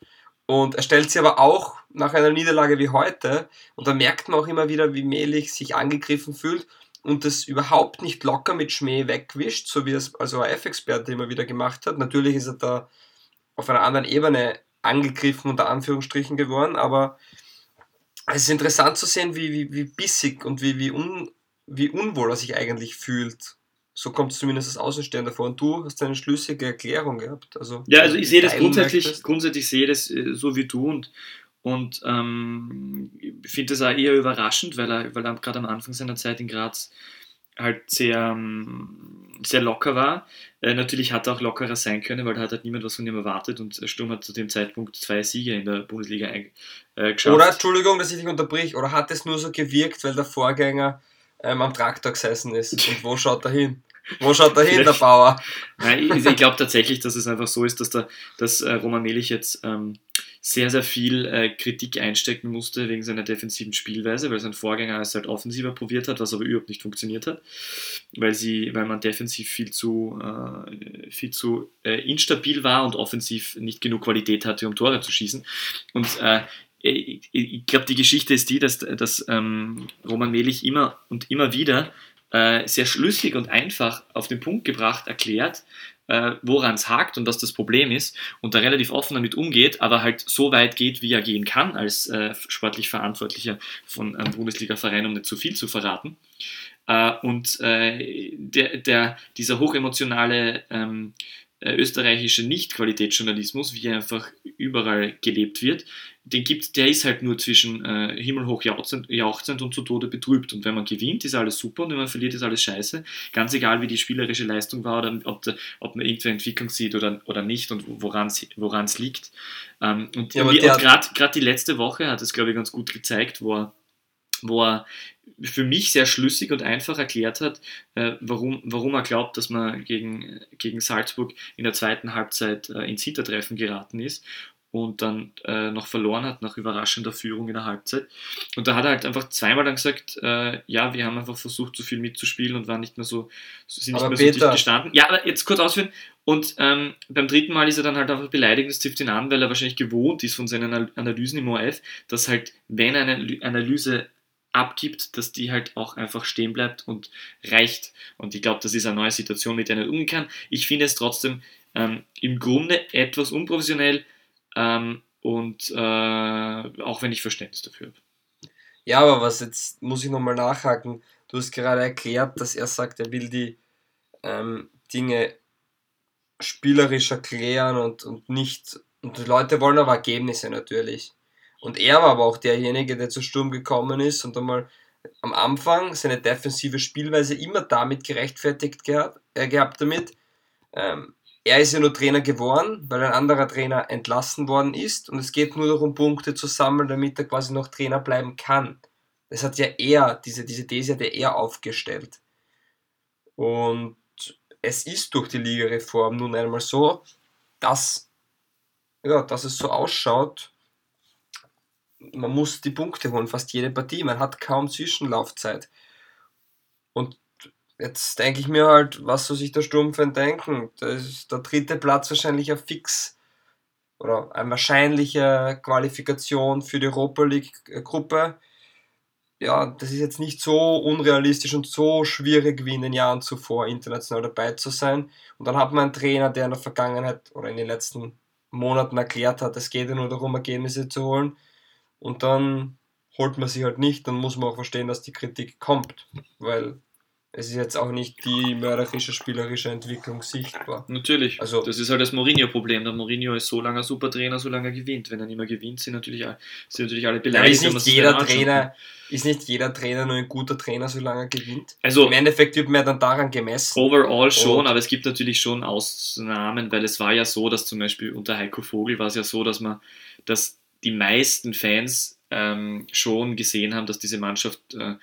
Und er stellt sie aber auch nach einer Niederlage wie heute. Und da merkt man auch immer wieder, wie Melich sich angegriffen fühlt und das überhaupt nicht locker mit Schmäh wegwischt, so wie es als ORF-Experte immer wieder gemacht hat. Natürlich ist er da auf einer anderen Ebene angegriffen, unter Anführungsstrichen geworden, aber es ist interessant zu sehen, wie, wie, wie bissig und wie, wie, un, wie unwohl er sich eigentlich fühlt. So kommt es zumindest als Außenstehender vor. Und du hast eine schlüssige Erklärung gehabt. Also, ja, also ich sehe das grundsätzlich, möchtest. grundsätzlich sehe das äh, so wie du und, und ähm, finde das auch eher überraschend, weil er, weil er gerade am Anfang seiner Zeit in Graz halt sehr, ähm, sehr locker war. Äh, natürlich hat er auch lockerer sein können, weil da hat halt niemand was von ihm erwartet und Sturm hat zu dem Zeitpunkt zwei Siege in der Bundesliga äh, geschafft. Oder, Entschuldigung, dass ich dich unterbrich, oder hat es nur so gewirkt, weil der Vorgänger ähm, am Traktor gesessen ist? Und wo schaut er hin? Wo schaut er hin, der Bauer? Nein, ich, ich glaube tatsächlich, dass es einfach so ist, dass, der, dass äh, Roman Melich jetzt ähm, sehr, sehr viel äh, Kritik einstecken musste wegen seiner defensiven Spielweise, weil sein Vorgänger es halt offensiver probiert hat, was aber überhaupt nicht funktioniert hat, weil, sie, weil man defensiv viel zu, äh, viel zu äh, instabil war und offensiv nicht genug Qualität hatte, um Tore zu schießen. Und äh, ich, ich glaube, die Geschichte ist die, dass, dass ähm, Roman Melich immer und immer wieder äh, sehr schlüssig und einfach auf den Punkt gebracht erklärt, äh, woran es hakt und was das Problem ist und da relativ offen damit umgeht, aber halt so weit geht, wie er gehen kann als äh, sportlich Verantwortlicher von einem Bundesliga-Verein, um nicht zu viel zu verraten. Äh, und äh, der, der, dieser hochemotionale ähm, äh, österreichische Nicht-Qualitätsjournalismus, wie er einfach überall gelebt wird, den gibt, der ist halt nur zwischen äh, himmelhoch jauchzend, jauchzend und zu Tode betrübt. Und wenn man gewinnt, ist alles super und wenn man verliert, ist alles scheiße. Ganz egal, wie die spielerische Leistung war oder ob, ob man irgendeine Entwicklung sieht oder, oder nicht und woran es liegt. Ähm, und Ja, und der- gerade die letzte Woche hat es, glaube ich, ganz gut gezeigt, wo er, wo er für mich sehr schlüssig und einfach erklärt hat, äh, warum, warum er glaubt, dass man gegen, gegen Salzburg in der zweiten Halbzeit äh, ins Hintertreffen geraten ist und dann äh, noch verloren hat nach überraschender Führung in der Halbzeit. Und da hat er halt einfach zweimal dann gesagt, äh, ja, wir haben einfach versucht, so viel mitzuspielen und waren nicht mehr so, sind nicht Aber mehr so dicht Peter- gestanden. Ja, aber jetzt kurz ausführen. Und ähm, beim dritten Mal ist er dann halt einfach beleidigt, das trifft ihn an, weil er wahrscheinlich gewohnt ist von seinen Anal- Analysen im ORF, dass halt, wenn eine Analy- Analyse abgibt, dass die halt auch einfach stehen bleibt und reicht. Und ich glaube, das ist eine neue Situation, mit der er nicht umgehen kann. Ich finde es trotzdem ähm, im Grunde etwas unprofessionell ähm, und äh, auch wenn ich Verständnis dafür habe. Ja, aber was jetzt muss ich nochmal nachhaken. Du hast gerade erklärt, dass er sagt, er will die ähm, Dinge spielerisch erklären und, und nicht. Und die Leute wollen aber Ergebnisse natürlich. Und er war aber auch derjenige, der zu Sturm gekommen ist und einmal am Anfang seine defensive Spielweise immer damit gerechtfertigt gehabt, äh, gehabt damit. Ähm, er ist ja nur Trainer geworden, weil ein anderer Trainer entlassen worden ist und es geht nur darum, Punkte zu sammeln, damit er quasi noch Trainer bleiben kann. Das hat ja er, diese, diese These hat ja er aufgestellt. Und es ist durch die Ligareform nun einmal so, dass, ja, dass es so ausschaut, man muss die Punkte holen, fast jede Partie. Man hat kaum Zwischenlaufzeit. Und jetzt denke ich mir halt, was soll sich der Sturmfan denken? Das ist der dritte Platz wahrscheinlich auf Fix oder eine wahrscheinliche Qualifikation für die Europa League-Gruppe. Ja, das ist jetzt nicht so unrealistisch und so schwierig wie in den Jahren zuvor, international dabei zu sein. Und dann hat man einen Trainer, der in der Vergangenheit oder in den letzten Monaten erklärt hat, es geht ja nur darum, Ergebnisse zu holen. Und dann holt man sie halt nicht, dann muss man auch verstehen, dass die Kritik kommt. Weil es ist jetzt auch nicht die mörderische spielerische Entwicklung sichtbar. Natürlich. Also- das ist halt das Mourinho-Problem. Der Mourinho ist so lange ein super Trainer, solange er gewinnt. Wenn er nicht mehr gewinnt, sind natürlich, alle- sind natürlich alle beleidigt. ist nicht jeder. Trainer, ist nicht jeder Trainer nur ein guter Trainer, solange er gewinnt. Also Im Endeffekt wird man ja dann daran gemessen. overall schon, Und- aber es gibt natürlich schon Ausnahmen, weil es war ja so, dass zum Beispiel unter Heiko Vogel war es ja so, dass man, dass die meisten Fans ähm, schon gesehen haben, dass diese Mannschaft äh,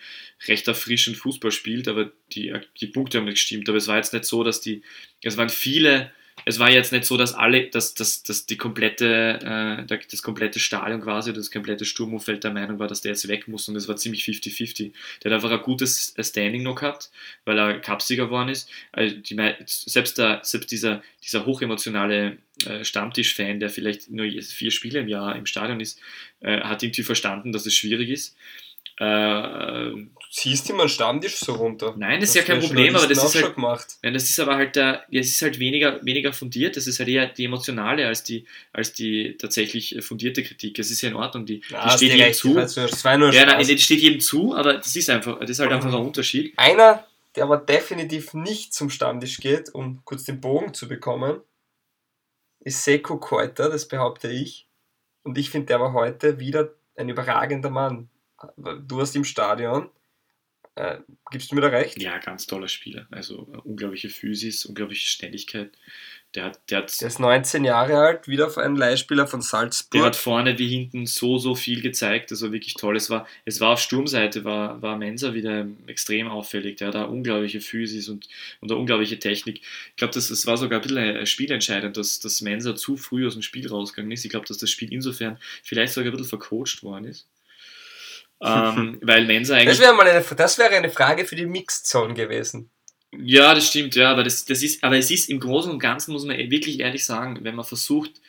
recht erfrischend Fußball spielt, aber die, die Punkte haben nicht gestimmt. Aber es war jetzt nicht so, dass die, es waren viele, es war jetzt nicht so, dass alle, dass, dass, dass die komplette, äh, das komplette Stadion quasi, das komplette Sturmumfeld der Meinung war, dass der jetzt weg muss und es war ziemlich 50-50. Der hat einfach ein gutes Standing noch gehabt, weil er Cupsieger geworden ist. Also die, selbst, der, selbst dieser, dieser hochemotionale äh, Stammtisch-Fan, der vielleicht nur vier Spiele im Jahr im Stadion ist, äh, hat irgendwie verstanden, dass es schwierig ist. Äh, Ziehst du mal Stammtisch so runter? Nein, das ist ja kein Problem, aber das ist halt. Nein, das ist aber halt der, ja, es ist halt weniger, weniger fundiert, das ist halt eher die emotionale als die, als die tatsächlich fundierte Kritik. Es ist ja in Ordnung, die, Ja, die hast steht du jedem recht, zu. Das das Ja, nein, die steht jedem zu, aber das ist einfach, das ist halt einfach ein Unterschied. Einer, der aber definitiv nicht zum Stammtisch geht, um kurz den Bogen zu bekommen, ist Seko Keuter, das behaupte ich. Und ich finde, der war heute wieder ein überragender Mann. Du warst im Stadion. Äh, gibst du mir da recht? Ja, ganz toller Spieler. Also äh, unglaubliche Physis, unglaubliche Schnelligkeit. Der hat, der hat, Der ist 19 Jahre alt, wieder ein Leihspieler von der Salzburg. hat vorne wie hinten so, so viel gezeigt. Das war wirklich toll. Es war, es war auf Sturmseite, war, war Mensa wieder extrem auffällig. Der hat da unglaubliche Physis und, und eine unglaubliche Technik. Ich glaube, das, das war sogar ein bisschen spielentscheidend, dass, dass Mensa zu früh aus dem Spiel rausgegangen ist. Ich glaube, dass das Spiel insofern vielleicht sogar ein bisschen vercoacht worden ist. Ähm, weil Mensa eigentlich. das wäre mal eine, das wäre eine Frage für die Mixed Zone gewesen. Ja, das stimmt, ja, aber das, das ist, aber es ist im Großen und Ganzen, muss man wirklich ehrlich sagen, wenn man versucht,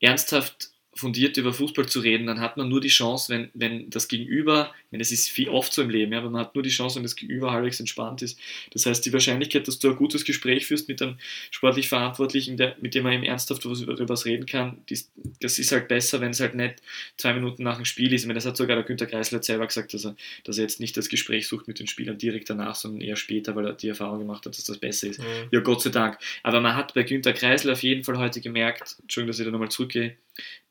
ernsthaft fundiert über Fußball zu reden, dann hat man nur die Chance, wenn, wenn das Gegenüber, wenn es ist viel oft so im Leben, ja, aber man hat nur die Chance, wenn das Gegenüber halbwegs entspannt ist. Das heißt, die Wahrscheinlichkeit, dass du ein gutes Gespräch führst mit einem sportlich Verantwortlichen, der, mit dem man eben ernsthaft was- über was reden kann, dies, das ist halt besser, wenn es halt nicht zwei Minuten nach dem Spiel ist. Ich meine, das hat sogar der Günter Kreisler selber gesagt, dass er, dass er jetzt nicht das Gespräch sucht mit den Spielern direkt danach, sondern eher später, weil er die Erfahrung gemacht hat, dass das besser ist. Ja, Gott sei Dank. Aber man hat bei Günter Kreisler auf jeden Fall heute gemerkt, Entschuldigung, dass ich da nochmal zurückgehe,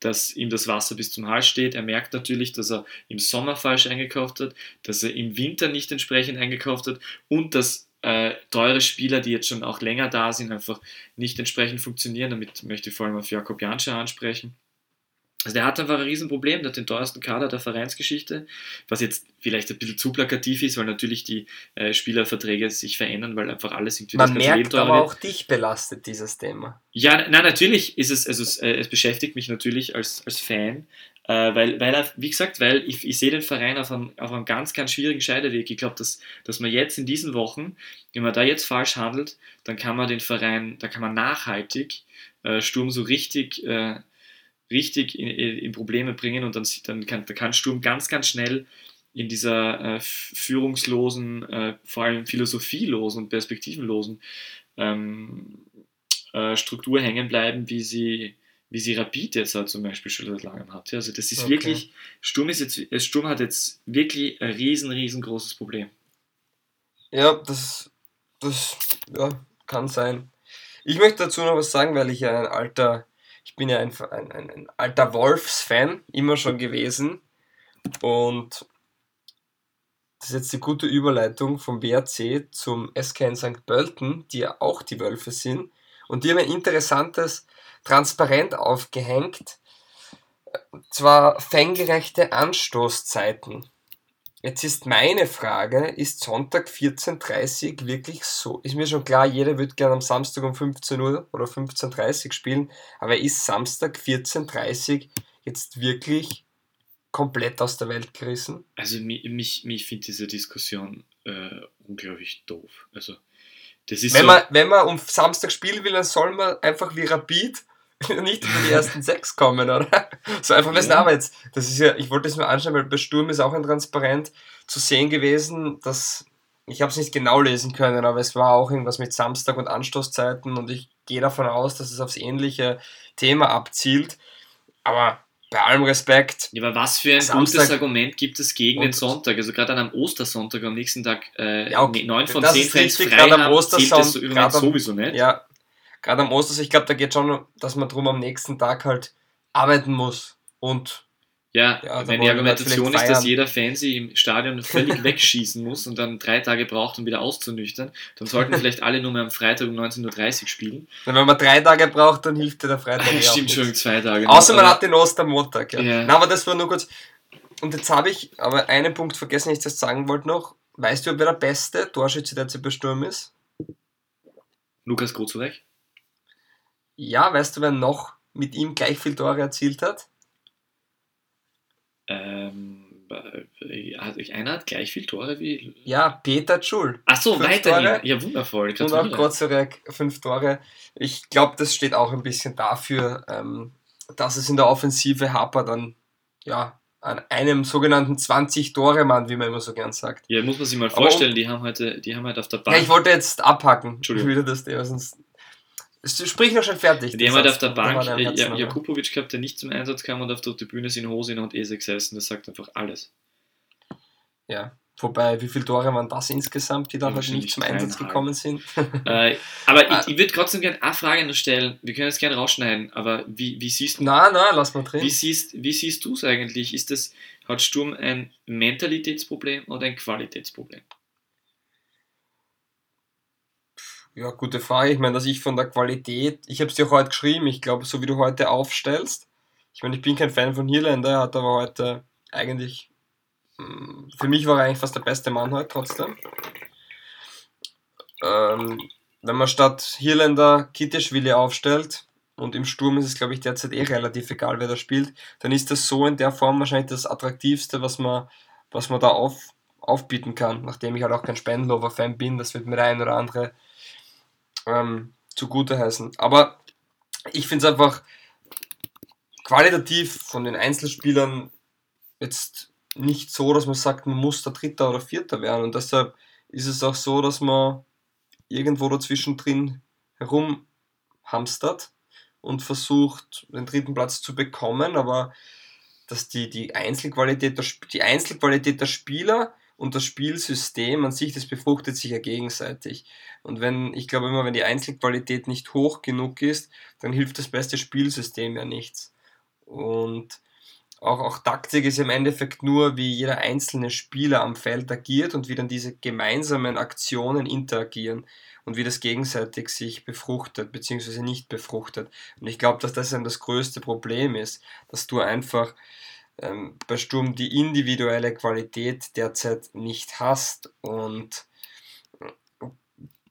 dass ihm das Wasser bis zum Hals steht. Er merkt natürlich, dass er im Sommer falsch eingekauft hat, dass er im Winter nicht entsprechend eingekauft hat und dass äh, teure Spieler, die jetzt schon auch länger da sind, einfach nicht entsprechend funktionieren. Damit möchte ich vor allem auf Jakob Janscher ansprechen. Also der hat einfach ein Riesenproblem, der hat den teuersten Kader der Vereinsgeschichte, was jetzt vielleicht ein bisschen zu plakativ ist, weil natürlich die äh, Spielerverträge sich verändern, weil einfach alles irgendwie Man das ganze Leben merkt teurer aber auch dich belastet, dieses Thema. Ja, nein, natürlich ist es, also es, äh, es beschäftigt mich natürlich als, als Fan, äh, weil, weil er, wie gesagt, weil ich, ich sehe den Verein auf einem, auf einem ganz, ganz schwierigen Scheideweg. Ich glaube, dass, dass man jetzt in diesen Wochen, wenn man da jetzt falsch handelt, dann kann man den Verein, da kann man nachhaltig äh, Sturm so richtig, äh, richtig in, in Probleme bringen und dann, dann kann, da kann Sturm ganz, ganz schnell in dieser äh, führungslosen, äh, vor allem philosophielosen und perspektivenlosen ähm, äh, Struktur hängen bleiben, wie sie, wie sie Rapid jetzt halt zum Beispiel schon seit langem hat. Also das ist Okay. wirklich, Sturm, ist jetzt, äh, Sturm hat jetzt wirklich ein riesen, riesengroßes Problem. Ja, das, das ja, kann sein. Ich möchte dazu noch was sagen, weil ich ja ein alter, ich bin ja ein, ein, ein, alter Wolfs-Fan, immer schon gewesen. Und das ist jetzt die gute Überleitung vom BRC zum SK in St. Pölten, die ja auch die Wölfe sind. Und die haben ein interessantes Transparent aufgehängt. Und zwar fangerechte Anstoßzeiten. Jetzt ist meine Frage, ist Sonntag 14.30 Uhr wirklich so? Ist mir schon klar, jeder wird gerne am Samstag um 15 Uhr oder 15.30 Uhr spielen, aber ist Samstag 14.30 Uhr jetzt wirklich komplett aus der Welt gerissen? Also mich, mich, mich finde diese Diskussion äh, unglaublich doof. Also das ist Wenn so, man, wenn man um Samstag spielen will, dann soll man einfach wie Rapid nicht in die ersten sechs kommen, oder? So einfach, was Ja. aber jetzt, das ist ja, ich wollte es mir anschauen, weil bei Sturm ist auch ein Transparent zu sehen gewesen, dass, ich habe es nicht genau lesen können, aber es war auch irgendwas mit Samstag und Anstoßzeiten und ich gehe davon aus, dass es aufs ähnliche Thema abzielt, aber bei allem Respekt, Ja, aber was für ein Samstag- gutes Argument gibt es gegen den Sonntag? Also gerade an einem Ostersonntag am nächsten Tag äh, Ja, okay. neun von Das zehn ist Fans richtig, frei haben, zählt das übrigens gerade am- sowieso nicht. ja, gerade am Ostersonntag, ich glaube, da geht schon, dass man drum am nächsten Tag halt arbeiten muss und Ja, Ja, wir Argumentation ist, dass jeder Fan sie im Stadion völlig wegschießen muss und dann drei Tage braucht, um wieder auszunüchtern, dann sollten vielleicht alle nur mehr am Freitag um 19.30 Uhr spielen. Na, wenn man drei Tage braucht, dann hilft dir der Freitag auch Stimmt schon, zwei Tage. Außer man hat den Ostermontag. Ja. Ja. Na, aber das war nur kurz. Und jetzt habe ich aber einen Punkt vergessen, den ich das sagen wollte noch. Weißt du, wer der beste Torschütze der CB Sturm ist? Lukas Grozurek? Ja, weißt du, wer noch mit ihm gleich viel Tore erzielt hat? Ähm, äh, einer hat gleich viel Tore wie. Ja, Peter Schul. Ach so, Fünf weiterhin. Tore. Ja, wundervoll. Und auch. Grozerek fünf Tore. Ich glaube, das steht auch ein bisschen dafür, ähm, dass es in der Offensive hapert an ja, an einem sogenannten 20-Tore-Mann, wie man immer so gern sagt. Ja, muss man sich mal Aber vorstellen, die haben heute, die haben halt auf der Bank. Ja, ich wollte jetzt abhacken. Entschuldigung. Wieder das Thema, sonst. Sprich noch schon fertig. Die den haben halt Satz, auf der Bank dein Herz Ja- noch. Jakubovic gehabt, der nicht zum Einsatz kam und auf der Tribüne sind Hosin und Ese gesessen. Das sagt einfach alles. Ja. Wobei, wie viele Tore waren das insgesamt, die da halt nicht zum Einsatz gekommen sind? äh, aber Ah. ich, ich würde trotzdem gerne eine Frage noch stellen. Wir können es gerne rausschneiden, aber wie, wie siehst du na, na, lass mal drin. Wie siehst, wie siehst du es eigentlich? Ist das, hat Sturm ein Mentalitätsproblem oder ein Qualitätsproblem? Ja, gute Frage. Ich meine, dass ich von der Qualität, ich habe es dir heute geschrieben, ich glaube, so wie du heute aufstellst. Ich meine, ich bin kein Fan von Hirländer, er hat aber heute eigentlich, mh, für mich war er eigentlich fast der beste Mann heute trotzdem. Ähm, wenn man statt Hirländer Kitteschwili aufstellt, und im Sturm ist es, glaube ich, derzeit eh relativ egal, wer da spielt, dann ist das so in der Form wahrscheinlich das Attraktivste, was man, was man da auf, aufbieten kann. Nachdem ich halt auch kein Spendenlover-Fan bin, das wird mir der ein oder andere ähm, zugute heißen. Aber ich finde es einfach qualitativ von den Einzelspielern jetzt nicht so, dass man sagt, man muss der Dritter oder Vierter werden. Und deshalb ist es auch so, dass man irgendwo dazwischen drin herumhamstert und versucht, den dritten Platz zu bekommen, aber dass die, die, Einzelqualität der, die Einzelqualität der Spieler und das Spielsystem an sich, das befruchtet sich ja gegenseitig. Und wenn, ich glaube immer, wenn die Einzelqualität nicht hoch genug ist, dann hilft das beste Spielsystem ja nichts. Und auch, auch Taktik ist im Endeffekt nur, wie jeder einzelne Spieler am Feld agiert und wie dann diese gemeinsamen Aktionen interagieren und wie das gegenseitig sich befruchtet bzw. nicht befruchtet. Und ich glaube, dass das eben das größte Problem ist, dass du einfach ähm, bei Sturm die individuelle Qualität derzeit nicht hast und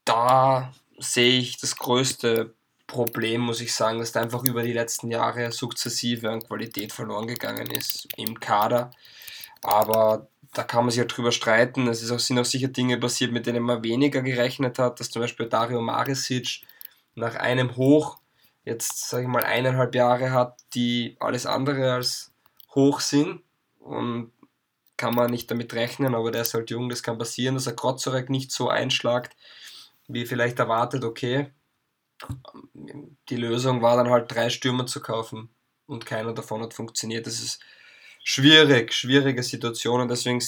da sehe ich das größte Problem, muss ich sagen, dass da einfach über die letzten Jahre sukzessive an Qualität verloren gegangen ist im Kader. Aber da kann man sich halt drüber streiten. Es auch, sind auch sicher Dinge passiert, mit denen man weniger gerechnet hat, dass zum Beispiel Dario Marisic nach einem Hoch jetzt, sage ich mal, eineinhalb Jahre hat, die alles andere als hoch sind. Und kann man nicht damit rechnen, aber der ist halt jung, das kann passieren, dass er Krozorek nicht so einschlagt, wie vielleicht erwartet, okay. Die Lösung war dann halt drei Stürmer zu kaufen und keiner davon hat funktioniert. Das ist schwierig, schwierige Situation und deswegen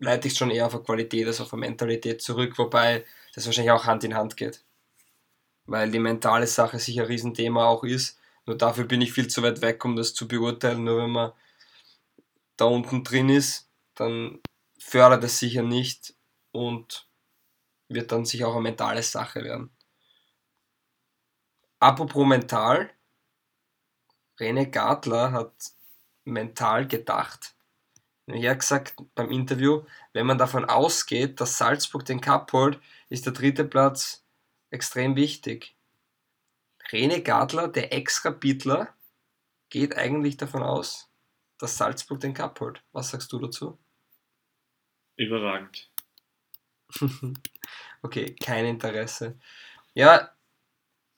leite ich schon eher auf eine Qualität als auf eine Mentalität zurück, wobei das wahrscheinlich auch Hand in Hand geht. Weil die mentale Sache sicher ein Riesenthema auch ist. Nur dafür bin ich viel zu weit weg, um das zu beurteilen. Nur wenn man da unten drin ist, dann fördert es sicher nicht und wird dann sicher auch eine mentale Sache werden. Apropos mental, Rene Gartler hat mental gedacht. Er hat gesagt beim Interview, wenn man davon ausgeht, dass Salzburg den Cup holt, ist der dritte Platz extrem wichtig. Rene Gartler, der Ex-Rapidler, geht eigentlich davon aus, dass Salzburg den Cup holt. Was sagst du dazu? Überragend. okay, kein Interesse. Ja,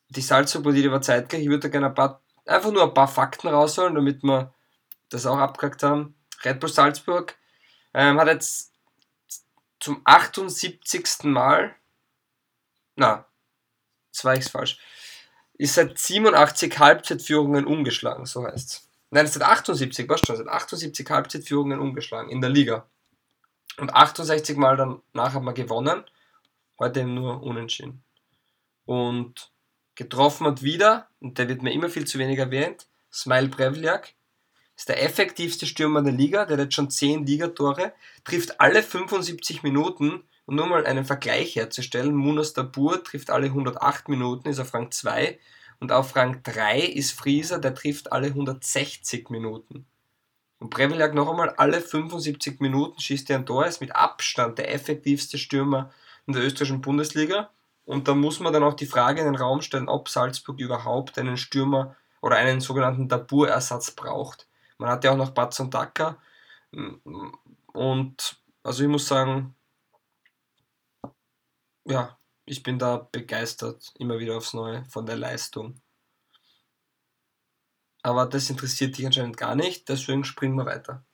die Salzburg-Partie war zeitgleich. Ich würde da gerne ein paar, einfach nur ein paar Fakten rausholen, damit wir das auch abgehakt haben. Red Bull Salzburg ähm, hat jetzt zum 78. Mal, na, das war ich falsch, ist seit 87 Halbzeitführungen umgeschlagen, so heißt es. Nein, seit 78, was schon, seit 78 Halbzeitführungen umgeschlagen in der Liga. Und 68 Mal danach hat man gewonnen, heute eben nur unentschieden. Und getroffen hat wieder, und der wird mir immer viel zu wenig erwähnt, Smile Prevliak, ist der effektivste Stürmer der Liga, der hat jetzt schon 10 Ligatore, trifft alle 75 Minuten und nur mal einen Vergleich herzustellen, Munas Dabur trifft alle 108 Minuten, ist auf Rang 2 und auf Rang 3 ist Frieser, der trifft alle 160 Minuten. Und Prevliak noch einmal alle 75 Minuten schießt er ein Tor, ist mit Abstand der effektivste Stürmer in der österreichischen Bundesliga. Und da muss man dann auch die Frage in den Raum stellen, ob Salzburg überhaupt einen Stürmer oder einen sogenannten Dabur-Ersatz braucht. Man hat ja auch noch Batz und Dacker. Und also ich muss sagen, ja, ich bin da begeistert immer wieder aufs Neue von der Leistung. aber das interessiert dich anscheinend gar nicht, deswegen springen wir weiter.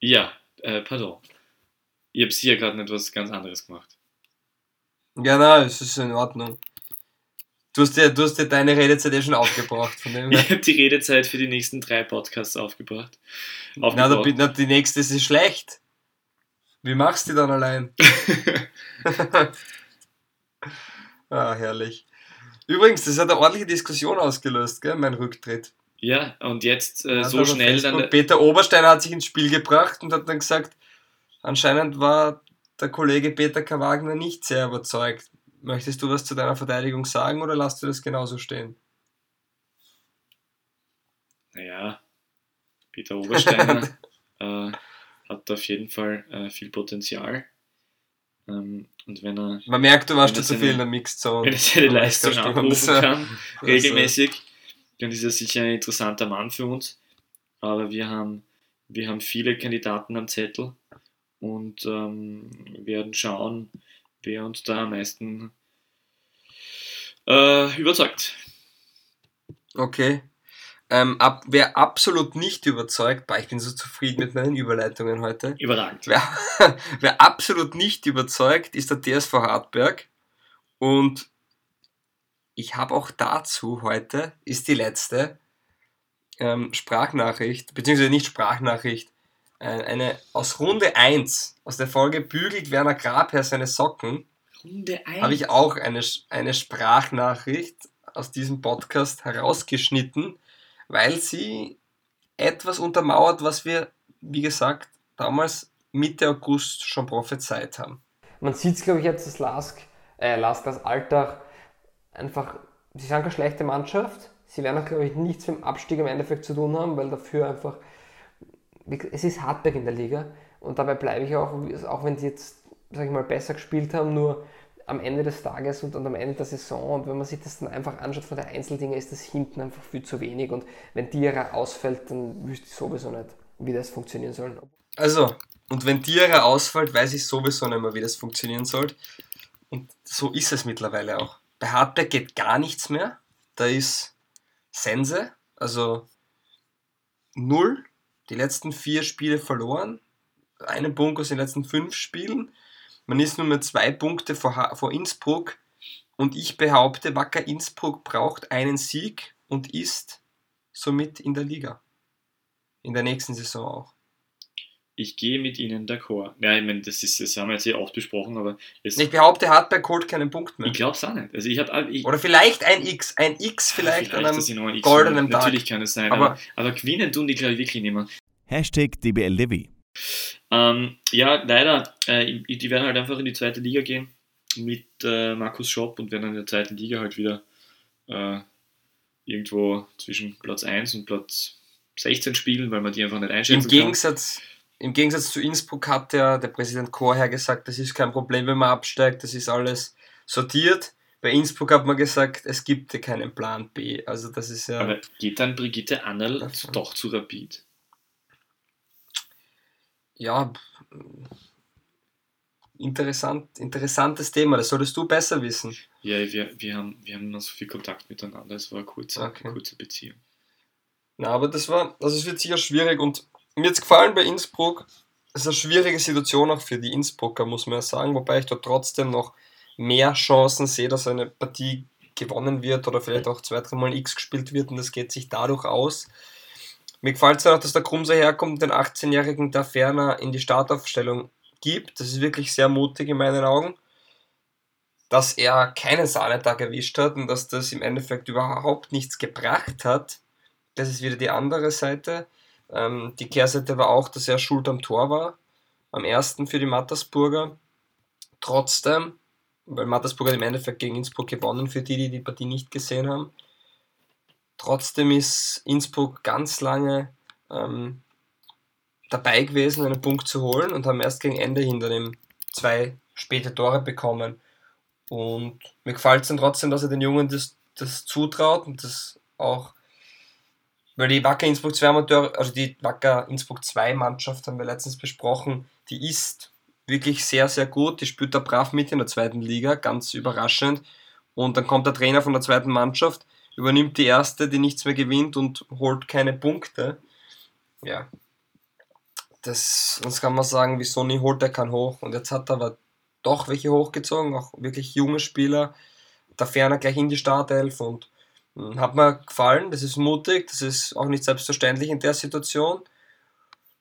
Ja, äh, pardon. Ich habe hier gerade etwas ganz anderes gemacht. Ja, nein, es ist in Ordnung. Du hast dir, du hast dir deine Redezeit eh schon aufgebraucht. Von dem. Ich habe die Redezeit für die nächsten drei Podcasts aufgebracht. Na, da, na, die nächste ist schlecht. Wie machst du die dann allein? ah, herrlich. Übrigens, das hat eine ordentliche Diskussion ausgelöst, gell, mein Rücktritt. ja, und jetzt äh, so schnell dann. Peter Obersteiner hat sich ins Spiel gebracht und hat dann gesagt, anscheinend war der Kollege Peter K. Wagner nicht sehr überzeugt. Möchtest du was zu deiner Verteidigung sagen oder lässt du das genauso stehen? Naja, Peter Obersteiner äh, hat auf jeden Fall äh, viel Potenzial. Ähm, und wenn er, Man merkt, du warst schon zu viel in der Mixzone. wenn er seine Leistung abrufen Also- kann, regelmäßig, dann ist er sicher ein interessanter Mann für uns. Aber wir haben, wir haben viele Kandidaten am Zettel und ähm, werden schauen, wer uns da am meisten äh, überzeugt. Okay. Ähm, ab, wer absolut nicht überzeugt, boah, ich bin so zufrieden mit meinen Überleitungen heute. Überragend. Wer, wer absolut nicht überzeugt, ist der TSV Hartberg. Und ich habe auch dazu heute, ist die letzte ähm, Sprachnachricht, beziehungsweise nicht Sprachnachricht, äh, eine aus Runde 1, aus der Folge Bügelt Werner Grabherr seine Socken, Runde 1. habe ich auch eine, eine Sprachnachricht aus diesem Podcast herausgeschnitten, weil sie etwas untermauert, was wir, wie gesagt, damals Mitte August schon prophezeit haben. Man sieht es, glaube ich, jetzt, dass Lask, äh, Lask, das Alltag einfach, sie sind keine schlechte Mannschaft. Sie werden auch, glaube ich, nichts mit dem Abstieg im Endeffekt zu tun haben, weil dafür einfach, es ist Hartberg in der Liga und dabei bleibe ich auch, auch wenn sie jetzt, sag ich mal, besser gespielt haben, nur am Ende des Tages und, und am Ende der Saison und wenn man sich das dann einfach anschaut von der Einzeldinge, ist das hinten einfach viel zu wenig und wenn Diarra ausfällt, dann wüsste ich sowieso nicht, wie das funktionieren soll. Also, und wenn Tiere ausfällt, weiß ich sowieso nicht mehr, wie das funktionieren soll. Und so ist es mittlerweile auch. Bei Hartberg geht gar nichts mehr. Da ist Sense, also null. Die letzten vier Spiele verloren. Einen Punkt aus den letzten fünf Spielen. Man ist nur mit zwei Punkte vor, vor Innsbruck. Und ich behaupte, Wacker Innsbruck braucht einen Sieg und ist somit in der Liga. In der nächsten Saison auch. Ich gehe mit Ihnen d'accord. Ja, ich meine, das, ist, das haben wir jetzt hier oft besprochen, aber es, Ich behaupte, Hartberg holt keinen Punkt mehr. ich glaube es auch nicht. Also ich habe ich, Oder vielleicht ein X. Ein X vielleicht, an dass sie einem ein X goldenen. Tag. Natürlich kann es sein, Aber- aber, aber gewinnen tun die, glaube ich, wirklich nicht mehr. Hashtag DBLDevi. Ähm, ja, leider, äh, die werden halt einfach in die zweite Liga gehen mit äh, Markus Schopp und werden dann in der zweiten Liga halt wieder äh, irgendwo zwischen Platz 1 und Platz 16 spielen, weil man die einfach nicht Im einschätzen kann. Gegensatz, Im Gegensatz zu Innsbruck hat der, der Präsident Chorherr gesagt, das ist kein Problem, wenn man absteigt, das ist alles sortiert. Bei Innsbruck hat man gesagt, es gibt ja keinen Plan B. Also das ist ja. Aber geht dann Brigitte Annel doch zu Rapid? Ja, interessant, interessantes Thema, das solltest du besser wissen. Ja, wir, wir, haben, wir haben noch so viel Kontakt miteinander. Es war eine kurze, Okay. kurze Beziehung. Na, aber das war, also es wird sicher schwierig und mir hat gefallen bei Innsbruck. Es ist eine schwierige Situation auch für die Innsbrucker, muss man ja sagen, wobei ich da trotzdem noch mehr Chancen sehe, dass eine Partie gewonnen wird oder vielleicht auch zwei, dreimal ein X gespielt wird und das geht sich dadurch aus. Mir gefällt es auch, dass der Krumser herkommt und den 18-Jährigen da ferner in die Startaufstellung gibt. Das ist wirklich sehr mutig in meinen Augen. Dass er keinen Sahnetag erwischt hat und dass das im Endeffekt überhaupt nichts gebracht hat, das ist wieder die andere Seite. Ähm, die Kehrseite war auch, dass er schuld am Tor war. Am ersten für die Mattersburger. Trotzdem, weil Mattersburg hat im Endeffekt gegen Innsbruck gewonnen, für die, die die Partie nicht gesehen haben. Trotzdem ist Innsbruck ganz lange ähm, dabei gewesen, einen Punkt zu holen und haben erst gegen Ende hin dann eben zwei späte Tore bekommen. Und mir gefällt es dann trotzdem, dass er den Jungen das, das zutraut und das auch weil die Wacker Innsbruck 2 Amateur, also die Wacker Innsbruck 2 Mannschaft haben wir letztens besprochen, die ist wirklich sehr, sehr gut. Die spielt da brav mit in der zweiten Liga, ganz überraschend. Und dann kommt der Trainer von der zweiten Mannschaft, übernimmt die erste, die nichts mehr gewinnt und holt keine Punkte. Ja. Das, sonst kann man sagen, wie Sony holt er keinen hoch. Und jetzt hat er aber doch welche hochgezogen, auch wirklich junge Spieler. Da ferner gleich in die Startelf und hm, hat mir gefallen. Das ist mutig, das ist auch nicht selbstverständlich in der Situation.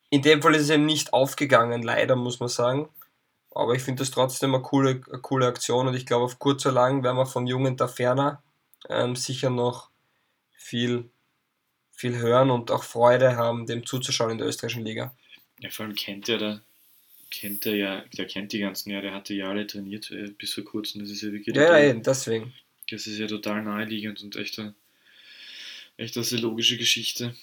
In dem Fall ist es eben nicht aufgegangen, leider muss man sagen. Aber ich finde das trotzdem eine coole, eine coole Aktion und ich glaube, auf kurz oder lang werden wir vom jungen Taferner ähm, sicher noch viel, viel hören und auch Freude haben, dem zuzuschauen in der österreichischen Liga. Ja, vor allem kennt er da, kennt er ja, der kennt die ganzen Jahre, der hatte Jahre trainiert äh, bis vor kurzem, das ist ja wirklich Ja, ja, eben, deswegen. Das ist ja total naheliegend und echt eine, echt eine logische Geschichte.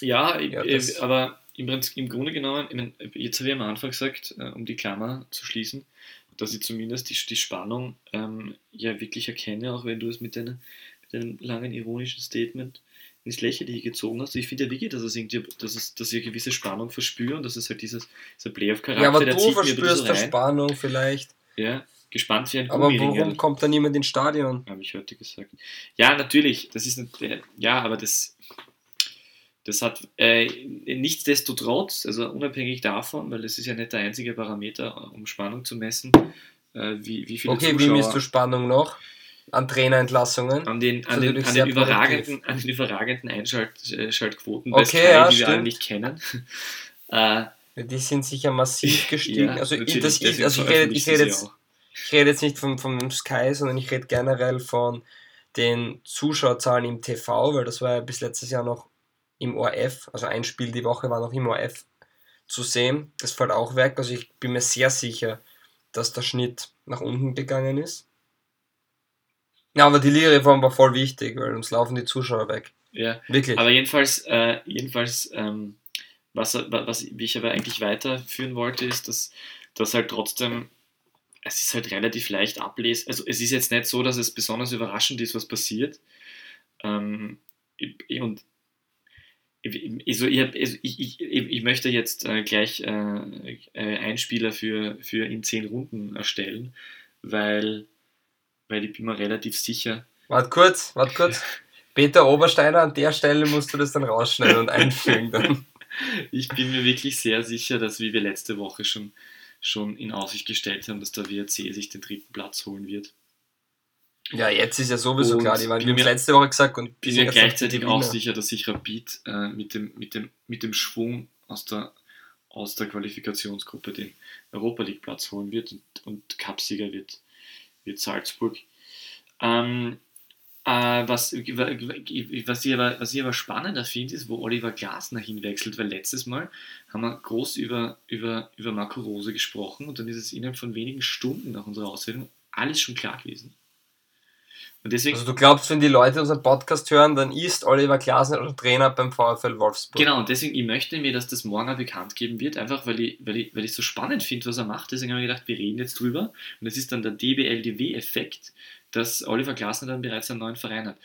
Ja, Ja, äh, aber im Grunde genommen, ich mein, jetzt habe ich am Anfang gesagt, äh, um die Klammer zu schließen, dass ich zumindest die, die Spannung ähm, ja wirklich erkenne, auch wenn du es mit deiner, mit einem langen ironischen Statement ins Lächerliche gezogen hast. Ich finde ja wirklich, dass es irgendwie, dass es, dass ich eine gewisse Spannung verspüre und dass es halt dieses, dieser Playoff-Charakter, Ja, aber der du verspürst so der rein. Spannung vielleicht. Ja, gespannt wie ein Aber warum kommt da niemand ins Stadion? habe ich heute gesagt. Ja, natürlich, das ist ja, aber das, das hat äh, nichtsdestotrotz, also unabhängig davon, weil das ist ja nicht der einzige Parameter, um Spannung zu messen, äh, wie, wie viele Okay, wie Zuschauer misst du Spannung noch? An Trainerentlassungen? an den, an ist den, an den überragenden, an den überragenden Einschaltquoten bei Okay, Sky, ja, die wir alle stimmt. nicht kennen. äh, die sind sicher massiv gestiegen. ja, also, ich, das, ich, also ich, rede, ich, rede jetzt, ich rede jetzt nicht vom, vom Sky, sondern ich rede generell von den Zuschauerzahlen im TV, weil das war ja bis letztes Jahr noch im ORF, also ein Spiel die Woche war noch im ORF zu sehen. Das fällt auch weg. Also ich bin mir sehr sicher, dass der Schnitt nach unten gegangen ist. Ja, aber die Liga-Reform war voll wichtig, weil uns laufen die Zuschauer weg. Ja, Wirklich. Aber jedenfalls, äh, jedenfalls ähm, was, was wie ich aber eigentlich weiterführen wollte, ist, dass, dass halt trotzdem, es ist halt relativ leicht ablesen. Also es ist jetzt nicht so, dass es besonders überraschend ist, was passiert. Ähm, und also ich, hab- also ich, ich, ich möchte jetzt äh, gleich äh, äh, Einspieler für, für in zehn Runden erstellen, weil, weil ich bin mir relativ sicher, Warte kurz, warte kurz. Peter Obersteiner, an der Stelle musst du das dann rausschneiden und einfügen dann. Ich bin mir wirklich sehr sicher, dass wie wir letzte Woche schon, schon in Aussicht gestellt haben, dass der WRC sich den dritten Platz holen wird. Ja, jetzt ist ja sowieso Und klar, die waren, wir haben es mir- letzte Woche gesagt und Bin mir die gleichzeitig auch sicher, dass sich Rapid äh, mit, dem, mit, dem, mit dem Schwung aus der, aus der Qualifikationsgruppe den Europa League Platz holen wird und, und Cupsieger wird, wird Salzburg. Ähm, äh, was, was, ich aber, was ich aber spannender finde, ist, wo Oliver Glasner hinwechselt, weil letztes Mal haben wir groß über, über, über Marco Rose gesprochen und dann ist es innerhalb von wenigen Stunden nach unserer Aussendung alles schon klar gewesen. Und deswegen, Also du glaubst, wenn die Leute unseren Podcast hören, dann ist Oliver Glasner oder Trainer beim VfL Wolfsburg. Genau, und deswegen, ich möchte mir, dass das morgen bekannt geben wird, einfach weil ich, weil ich, weil ich so spannend finde, was er macht. Deswegen habe ich gedacht, wir reden jetzt drüber. Und das ist dann der DBLDW-Effekt, dass Oliver Glasner dann bereits einen neuen Verein hat.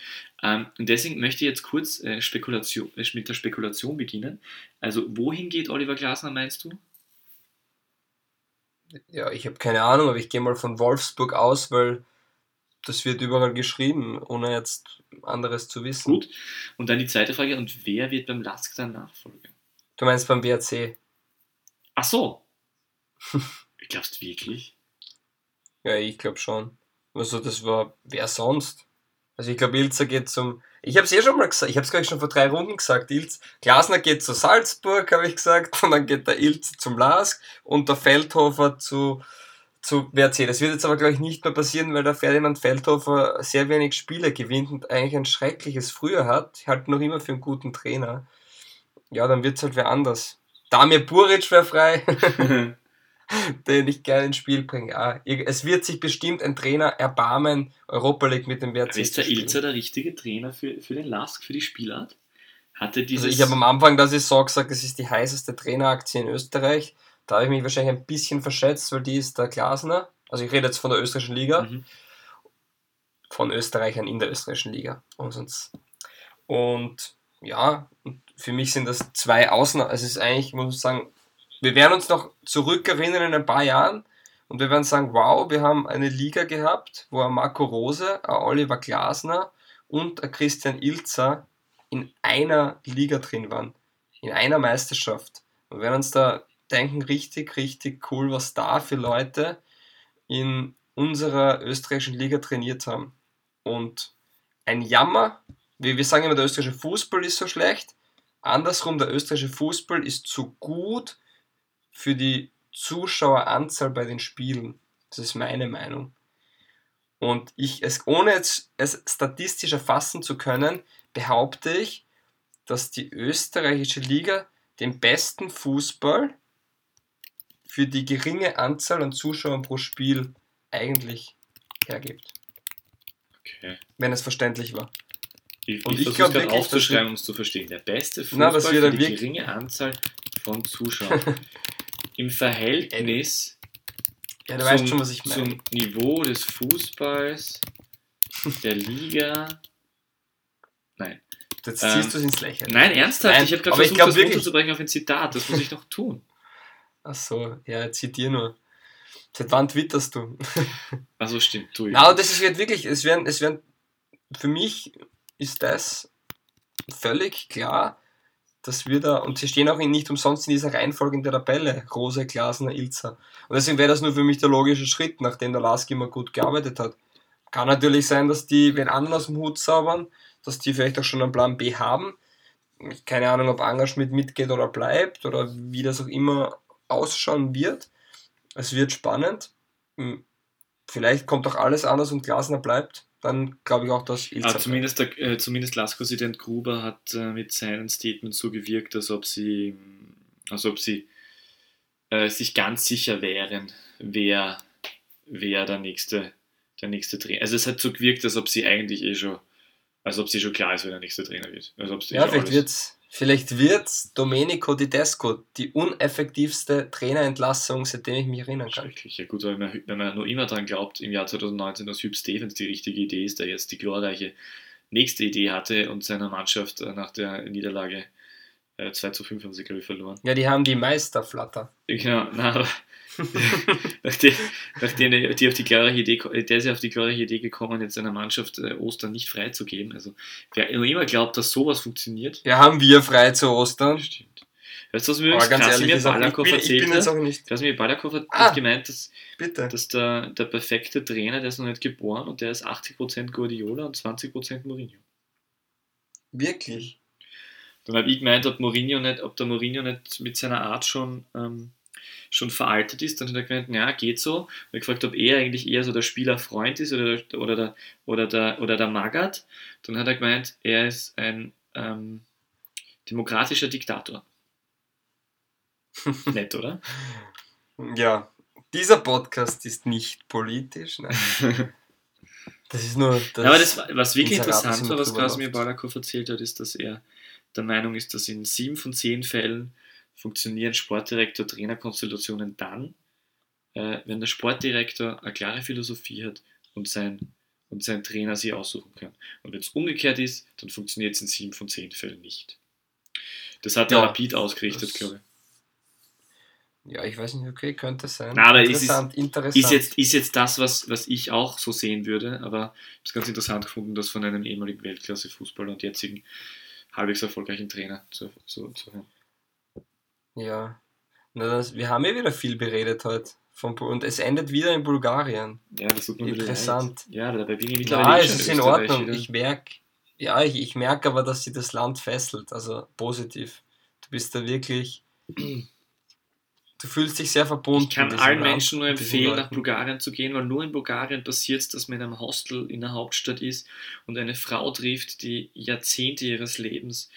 Ähm, und deswegen möchte ich jetzt kurz äh, Spekulation, äh, mit der Spekulation beginnen. Also, wohin geht Oliver Glasner, meinst du? Ja, ich habe keine Ahnung, aber ich gehe mal von Wolfsburg aus, weil das wird überall geschrieben, ohne jetzt anderes zu wissen. Gut. Und dann die zweite Frage, und wer wird beim Lask dann Nachfolger? Du meinst beim BRC? Ach so. Glaubst du wirklich? Ja, ich glaube schon. Also das war, wer sonst? Also ich glaube, Ilzer geht zum, ich habe es eh schon mal gesagt, ich habe es glaube ich schon vor drei Runden gesagt, Ilz, Glasner geht zu Salzburg, habe ich gesagt, und dann geht der Ilz zum Lask und der Feldhofer zu, zu WRC. Das wird jetzt aber glaube ich nicht mehr passieren, weil der Ferdinand Feldhofer sehr wenig Spiele gewinnt und eigentlich ein schreckliches Früher hat, Ich halte noch immer für einen guten Trainer. Ja, dann wird es halt wer anders. Damir Buric wäre frei. den ich gerne ins Spiel bringe. Ja, es wird sich bestimmt ein Trainer erbarmen, Europa League mit dem WRC Aber ist der. Ilzer der richtige Trainer für, für den Lask, für die Spielart? Hatte dieses. Also ich habe am Anfang der Saison gesagt, es ist die heißeste Traineraktie in Österreich. Da habe ich mich wahrscheinlich ein bisschen verschätzt, weil die ist der Glasner. Also ich rede jetzt von der österreichischen Liga. Mhm. Von Österreichern in der österreichischen Liga. Und, sonst. und ja, für mich sind das zwei Ausnahmen. Es ist eigentlich, ich muss sagen, wir werden uns noch zurückerinnern in ein paar Jahren und wir werden sagen, wow, wir haben eine Liga gehabt, wo ein Marco Rose, ein Oliver Glasner und ein Christian Ilzer in einer Liga drin waren. In einer Meisterschaft. Und wir uns da denken, richtig, richtig cool, was da für Leute in unserer österreichischen Liga trainiert haben. Und ein Jammer, wie wir sagen immer, der österreichische Fußball ist so schlecht. Andersrum, der österreichische Fußball ist zu gut für die Zuschaueranzahl bei den Spielen. Das ist meine Meinung. Und ich es, ohne es, es statistisch erfassen zu können, behaupte ich, dass die österreichische Liga den besten Fußball für die geringe Anzahl an Zuschauern pro Spiel eigentlich hergibt. Okay. Wenn es verständlich war. Ich, Und ich ich versuche glaub gerade wirklich, aufzuschreiben, um es zu verstehen. Der beste Fußball Na, für die geringe Anzahl von Zuschauern. Im Verhältnis Ja, weißt schon, was ich meine. zum Niveau des Fußballs, der Liga. Nein. Jetzt ähm, ziehst du es ins Lächerliche. Nein, ernsthaft, Nein, ich habe gerade versucht, glaub das wirklich- runterzubrechen auf ein Zitat. Das muss ich noch tun. Ach so, ja, zitier nur. Seit wann twitterst du? Also stimmt, ich. Na, und das ist wird wirklich, es werden, es werden, für mich ist das völlig klar, dass wir da, und sie stehen auch nicht umsonst in dieser Reihenfolge in der Tabelle, Rose, Glasner, Ilzer. Und deswegen wäre das nur für mich der logische Schritt, nachdem der Lask immer gut gearbeitet hat. Kann natürlich sein, dass die, wenn anderen aus dem Hut zaubern, dass die vielleicht auch schon einen Plan B haben. Keine Ahnung, ob Angerschmidt mitgeht oder bleibt oder wie das auch immer ausschauen wird. Es wird spannend. Hm, Vielleicht kommt auch alles anders und Glasner bleibt. Dann glaube ich auch, dass bleibt. zumindest, der, äh, zumindest LASK-Präsident Gruber hat äh, mit seinen Statements so gewirkt, als ob sie, als ob sie äh, sich ganz sicher wären, wer, wer der nächste, der nächste Trainer. Also es hat so gewirkt, als ob sie eigentlich eh schon, als ob sie schon klar ist, wer der nächste Trainer wird. Ja, schon vielleicht alles- wird's, vielleicht wird's Domenico Tedesco, die uneffektivste Trainerentlassung, seitdem ich mich erinnern kann. Schrecklich. Ja gut, wenn man, wenn man nur immer daran glaubt, im Jahr 2019, dass Hugh Stevens die richtige Idee ist, der jetzt die glorreiche nächste Idee hatte und seiner Mannschaft äh, nach der Niederlage äh, 2 zu 5 haben sie, glaube ich, verloren. Ja, die haben die Meisterflatter. Genau, na, aber nachdem, nachdem die auf die glorreiche Idee, der ist ja auf die glorreiche Idee gekommen, jetzt seiner Mannschaft äh, Ostern nicht freizugeben. Also wer immer glaubt, dass sowas funktioniert, Ja, haben wir frei zu Ostern. stimmt. Weißt du, was mir übrigens ich Balakow erzählt bin jetzt hat? auch nicht. Krasimir Balakow hat, Ah. gemeint, dass Bitte. dass der, der perfekte Trainer, der ist noch nicht geboren und der ist 80% Guardiola und 20% Mourinho. Wirklich. Dann habe ich gemeint, ob, Mourinho nicht, ob der Mourinho nicht mit seiner Art schon, ähm, schon veraltet ist. Dann hat er gemeint, ja, geht so. Und ich gefragt, ob er eigentlich eher so der Spielerfreund ist oder, der- oder, der, oder, der, oder der Magath. Dann hat er gemeint, er ist ein ähm, demokratischer Diktator. Nett, oder? Ja, dieser Podcast ist nicht politisch. Nein. Das ist nur. Das Ja, aber das, was wirklich interessant war, was Kasimir läuft. Balakow erzählt hat, ist, dass er der Meinung ist, dass in sieben von zehn Fällen funktionieren Sportdirektor-Trainer-Konstellationen dann, äh, wenn der Sportdirektor eine klare Philosophie hat und sein, und sein Trainer sie aussuchen kann. Und wenn es umgekehrt ist, dann funktioniert es in sieben von zehn Fällen nicht. Das hat der Ja, Rapid ausgerichtet, glaube ich. Ja, ich weiß nicht, okay, könnte sein. Na, aber es ist- interessant, interessant. Ist jetzt, ist jetzt das, was, was ich auch so sehen würde, aber ich habe es ganz interessant gefunden, das von einem ehemaligen Weltklasse-Fußballer und jetzigen halbwegs erfolgreichen Trainer zu, zu, zu hören. Ja. Na, das, wir haben ja wieder viel beredet heute. Bu- und es endet wieder in Bulgarien. Ja, das tut mir Interessant. Ja, dabei bin ich mittlerweile eh es ist in Ordnung. wieder. Ich merke, ja, ich, ich merke aber, dass sie das Land fesselt. Also positiv. Du bist da wirklich. Du fühlst dich sehr verbunden. Ich kann allen Land, Menschen nur empfehlen, nach. Bulgarien zu gehen, weil nur in Bulgarien passiert es, dass man in einem Hostel in der Hauptstadt ist und eine Frau trifft, die Jahrzehnte ihres Lebens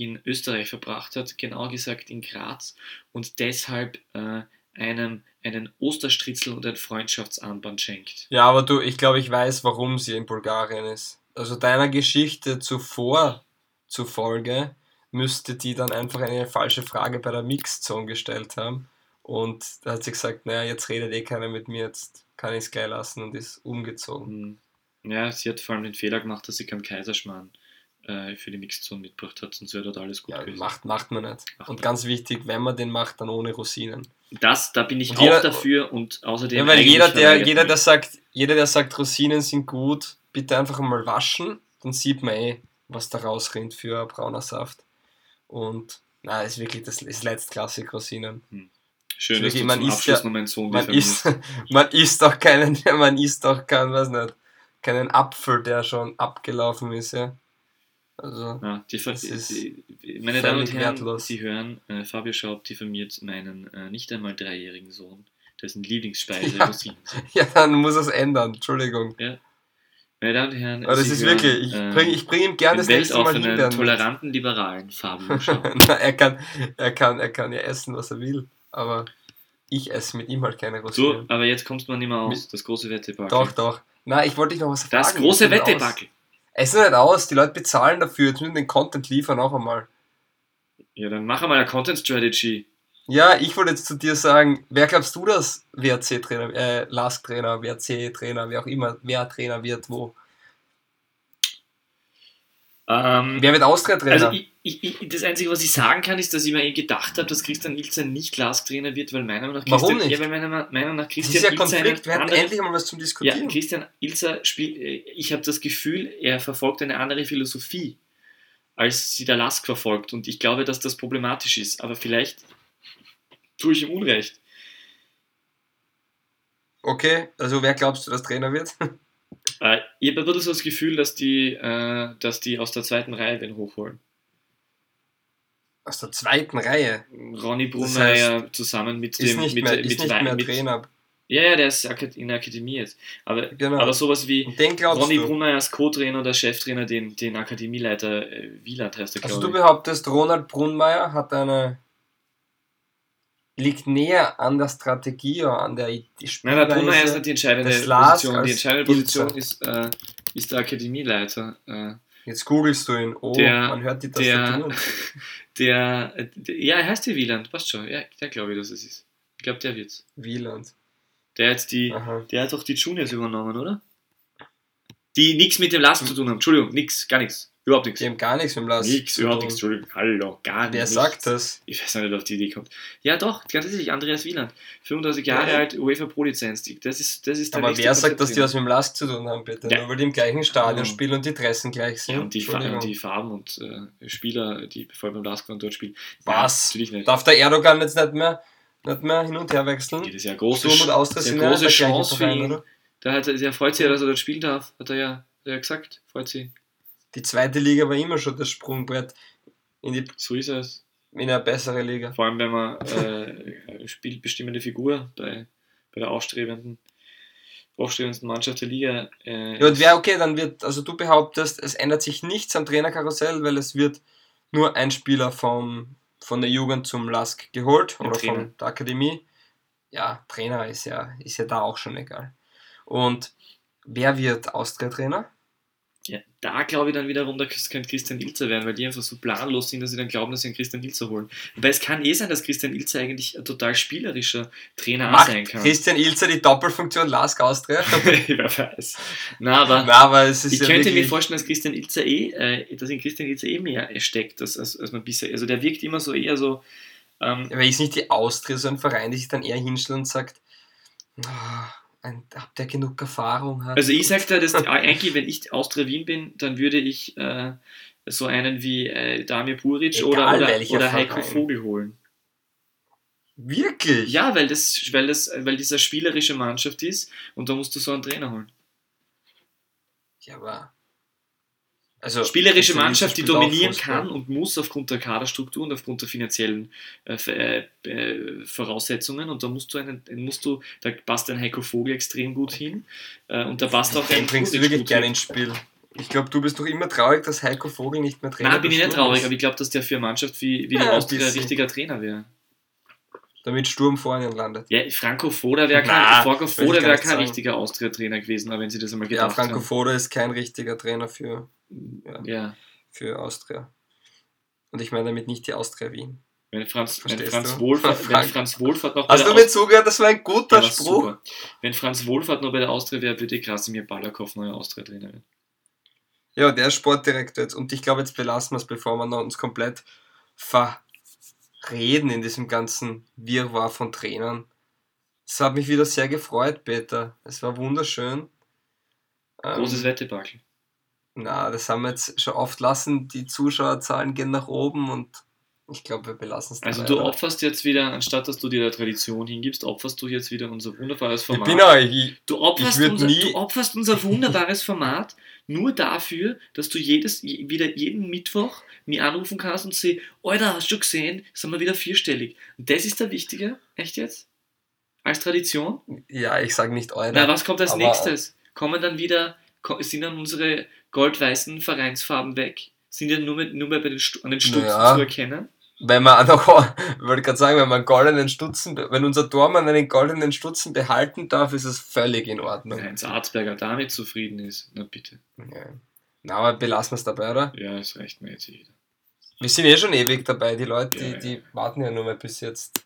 in Österreich verbracht hat, genau gesagt in Graz, und deshalb äh, einem einen Osterstritzel und ein Freundschaftsarmband schenkt. Ja, aber du, ich glaube, ich weiß, warum sie in Bulgarien ist. Also deiner Geschichte zuvor zufolge müsste die dann einfach eine falsche Frage bei der Mixzone gestellt haben. Und da hat sie gesagt, naja, jetzt redet eh keiner mit mir, jetzt kann ich es gleich lassen und ist umgezogen. Hm. Ja, sie hat vor allem den Fehler gemacht, dass sie keinen Kaiserschmarrn äh, für die Mixzone mitgebracht hat, sonst wäre dort alles gut Ja, gewesen. macht, macht man nicht. Macht Und man. ganz wichtig, wenn man den macht, dann ohne Rosinen. Das, da bin ich Und auch jeder- dafür und außerdem. Ja, weil jeder, der, jeder, der sagt, jeder, der sagt, Rosinen sind gut, bitte einfach mal waschen dann sieht man eh, was da rausrinnt für brauner Saft. Und na, ist wirklich das ist letztklassig Rosinen. Schön, Wirklich, dass du man zum isst Abschluss ja- noch meinen Sohn Man diffamierst. isst, man isst doch keinen, man isst doch keinen, weiß nicht, keinen Apfel, der schon abgelaufen ist, ja. Also, Ja, die, Das ist die, meine Damen und Herren, wertlos. Sie hören, äh, Fabio Schaub diffamiert meinen äh, nicht einmal dreijährigen Sohn, dessen Lieblingsspeise Ja. Rosinen sind. ja, dann muss es ändern, Entschuldigung. Meine Damen und Herren, Aber das Sie ist hören, wirklich, ich äh, bringe ich bring ihm gerne das nächste Mal Himbeeren. toleranten, liberalen Fabio Schaub. Na, er, kann, er, kann, er kann ja essen, was er will, aber ich esse mit ihm halt keine So, Rosinen. aber jetzt kommst man nicht mehr aus, das große Wettebackel. Doch, doch. Na, ich wollte dich noch was fragen. Das große Es Es ist nicht aus, die Leute bezahlen dafür, jetzt müssen wir den Content liefern auch einmal. Ja, dann mach einmal eine Content Strategy. Ja, ich wollte jetzt zu dir sagen, wer glaubst du, dass WRC-Trainer, äh, LASK-Trainer, WRC-Trainer, wer auch immer, wer Trainer wird, wo? Ähm, Wer wird Austria-Trainer? also ich, ich, ich, das Einzige, was ich sagen kann, ist, dass ich mir eh gedacht habe, dass Christian Ilzer nicht Lask-Trainer wird, weil meiner Meinung nach Warum Christian, nicht? Ja, weil meiner Meinung nach das ist Christian ja Ilzer Konflikt, wir hatten endlich mal was zum Ja, Diskutieren. Christian Ilzer spielt, äh, ich habe das Gefühl, er verfolgt eine andere Philosophie, als sie der Lask verfolgt. Und ich glaube, dass das problematisch ist. Aber vielleicht tue ich ihm Unrecht. Okay, also wer glaubst du, dass Trainer wird? Äh, ich habe aber so das Gefühl, dass die, äh, dass die aus der zweiten Reihe wen hochholen. Aus der zweiten Reihe. Ronny Das Brunmeier zusammen mit dem mit, mehr, mit, ist nicht Wei- mehr mit, Trainer. Ja, ja, der ist in der Akademie jetzt. Aber, Genau. aber sowas wie Ronny du. Brunmeier als Co-Trainer oder Cheftrainer, den, den Akademieleiter äh, Wieland heißt er, Also du behauptest, Ronald Brunmeier hat eine liegt näher an der Strategie oder an der die Nein, der Brunmeier ist Spielweise. nicht die entscheidende Position. Die entscheidende Position ist, äh, ist der Akademieleiter. Äh, Jetzt googelst du ihn. Oh, Der- man hört die der, Tastatur. der, äh, der, ja, er heißt ja Wieland, passt schon. Ja, der glaube ich, dass es ist. Ich glaube, der wird's. Wieland. Der hat die, Aha. der hat doch die Juniors übernommen, oder? Die nichts mit dem Last zu tun haben. Entschuldigung, nix, gar nichts. Überhaupt nichts. Die haben gar nichts mit dem. Nix, zu überhaupt nichts. Entschuldigung, hallo, gar Wer nichts. sagt das? Ich weiß nicht, ob die Idee kommt. Ja, doch, ganz ehrlich, Andreas Wieland. 35 Jahre Ja. alt, UEFA Pro-Lizenz. Das ist, das ist der Aber wer sagt, dass die was mit dem Last zu tun haben, bitte? Ja. Nur weil die im gleichen Stadion Ja. spielen und die Dressen gleich sind. Ja, und die, Fa die Farben und äh, Spieler, die vor allem beim Lask dort spielen. Was? Ja, natürlich nicht. Darf der Erdogan jetzt nicht mehr, nicht mehr hin und her wechseln? Das ist ja eine große, Sturm und sind ja große Chance für ihn. oder? Der, hat, der freut sich ja, dass er dort spielen darf, hat er ja, hat er ja gesagt. Freut sich. Die zweite Liga war immer schon das Sprungbrett in, die, So ist es. in eine bessere Liga. Vor allem, wenn man äh, spielbestimmende Figur bei, bei der aufstrebenden, aufstrebendsten Mannschaft der Liga. Äh, Ja, und wer, okay, dann wird, also du behauptest, es ändert sich nichts am Trainerkarussell, weil es wird nur ein Spieler vom, von der Jugend zum Lask geholt oder Trainer. von der Akademie. Ja, Trainer ist ja, ist ja da auch schon egal. Und wer wird Austria-Trainer? Ja, da glaube ich dann wiederum, da könnte Christian Ilzer werden, weil die einfach so planlos sind, dass sie dann glauben, dass sie einen Christian Ilzer holen. Wobei es kann eh sein, dass Christian Ilzer eigentlich ein total spielerischer Trainer Macht sein kann. Christian Ilzer die Doppelfunktion Lask Austria? Wer weiß. Na, aber Na, aber es ist ich ja könnte mir wirklich, vorstellen, dass Christian Ilzer eh, äh, dass in Christian Ilzer eh mehr steckt, als, als, als man bisher. Also der wirkt immer so eher so. Ähm, Aber ist nicht die Austria so ein Verein, der sich dann eher hinstellt und sagt, ah, ein, habt ihr genug Erfahrung? Hat Also ich sag da, dass eigentlich, wenn ich Austria Wien bin, dann würde ich äh, so einen wie äh, Damir Puric Egal oder, oder, oder Heiko. Vogel holen. Wirklich? Ja, weil das, weil das, weil dieser spielerische Mannschaft ist und da musst du so einen Trainer holen. Ja, aber. Also, Spielerische Mannschaft, die dominieren kann und muss aufgrund der Kaderstruktur und aufgrund der finanziellen äh, äh, äh, Voraussetzungen und da musst du einen, musst du, da passt ein Heiko Vogel extrem gut hin äh, und da passt auch Den ein bringst du wirklich gerne ins Spiel. Ich glaube, du bist doch immer traurig, dass Heiko Vogel nicht mehr Trainer Nein, bin ich nicht traurig, ist. aber ich glaube, dass der für eine Mannschaft wie, wie die Ja, ein Austria ein richtiger Trainer wäre. Damit Sturm vor ihnen landet. Ja, Franco Foda wäre kein, Franco Foda nicht kein richtiger Austria-Trainer gewesen, aber wenn sie das einmal Ja, gedacht Franco haben. Foda ist kein richtiger Trainer für, ja, Ja, für Austria. Und ich meine damit nicht die Austria Wien. wenn Franz, wenn Franz? Wohlfahrt, wenn Franz Wohlfahrt noch bei Hast der du mir zugehört? Das war ein guter Ja, war Spruch. super. Wenn Franz Wohlfahrt noch bei der Austria wäre, würde Krasimir Balakow neuer Austria-Trainer werden. Ja, der ist Sportdirektor jetzt. Und ich glaube, jetzt belassen wir es, bevor wir noch uns komplett verreden in diesem ganzen Wirrwarr von Trainern. Es hat mich wieder sehr gefreut, Peter. Es war wunderschön. Ähm, Großes Wettebakel. Na, das haben wir jetzt schon oft lassen. Die Zuschauerzahlen gehen nach oben und ich glaube, wir belassen es Also du oder? opferst jetzt wieder, anstatt dass du dir der Tradition hingibst, opferst du jetzt wieder unser wunderbares Ich Format. bin euch. Ich, Du opferst, Ich unser, nie- du opferst unser wunderbares Format nur dafür, dass du jedes, je- wieder jeden Mittwoch mir anrufen kannst und sehen, Alter, hast du schon gesehen, sind wir wieder vierstellig. Und das ist der Wichtige, echt jetzt? Als Tradition? ja, ich sage nicht eure. Na, was kommt als aber- nächstes? Kommen dann wieder, sind dann unsere gold-weißen Vereinsfarben weg? Sind die nur, mit, nur mehr bei den, an den Stutzen Naja. zu erkennen? Wenn man noch, ich wollte gerade sagen, wenn man einen goldenen Stutzen, wenn unser Tormann einen goldenen Stutzen behalten darf, ist es völlig in Ordnung. Wenn Heinz Arzberger damit zufrieden ist, na bitte. Ja. Na, aber belassen wir es dabei, oder? Ja, das reicht mir jetzt wieder. Wir sind eh schon ewig dabei. Die Leute, Ja, die, ja. die warten ja nur mal bis jetzt.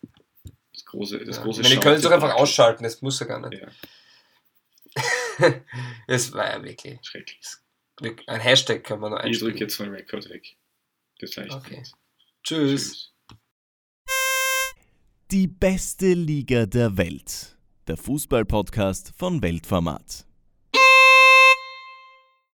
Das große, das Ja. große Ich meine, die können es doch einfach ausschalten, das muss ja gar nicht. Ja, Es war ja wirklich. schrecklich. Ein Hashtag kann man noch Ich drücke einstellen. jetzt von Record weg. Das reicht Okay. jetzt. Tschüss. Die beste Liga der Welt. Der Fußballpodcast von Weltformat.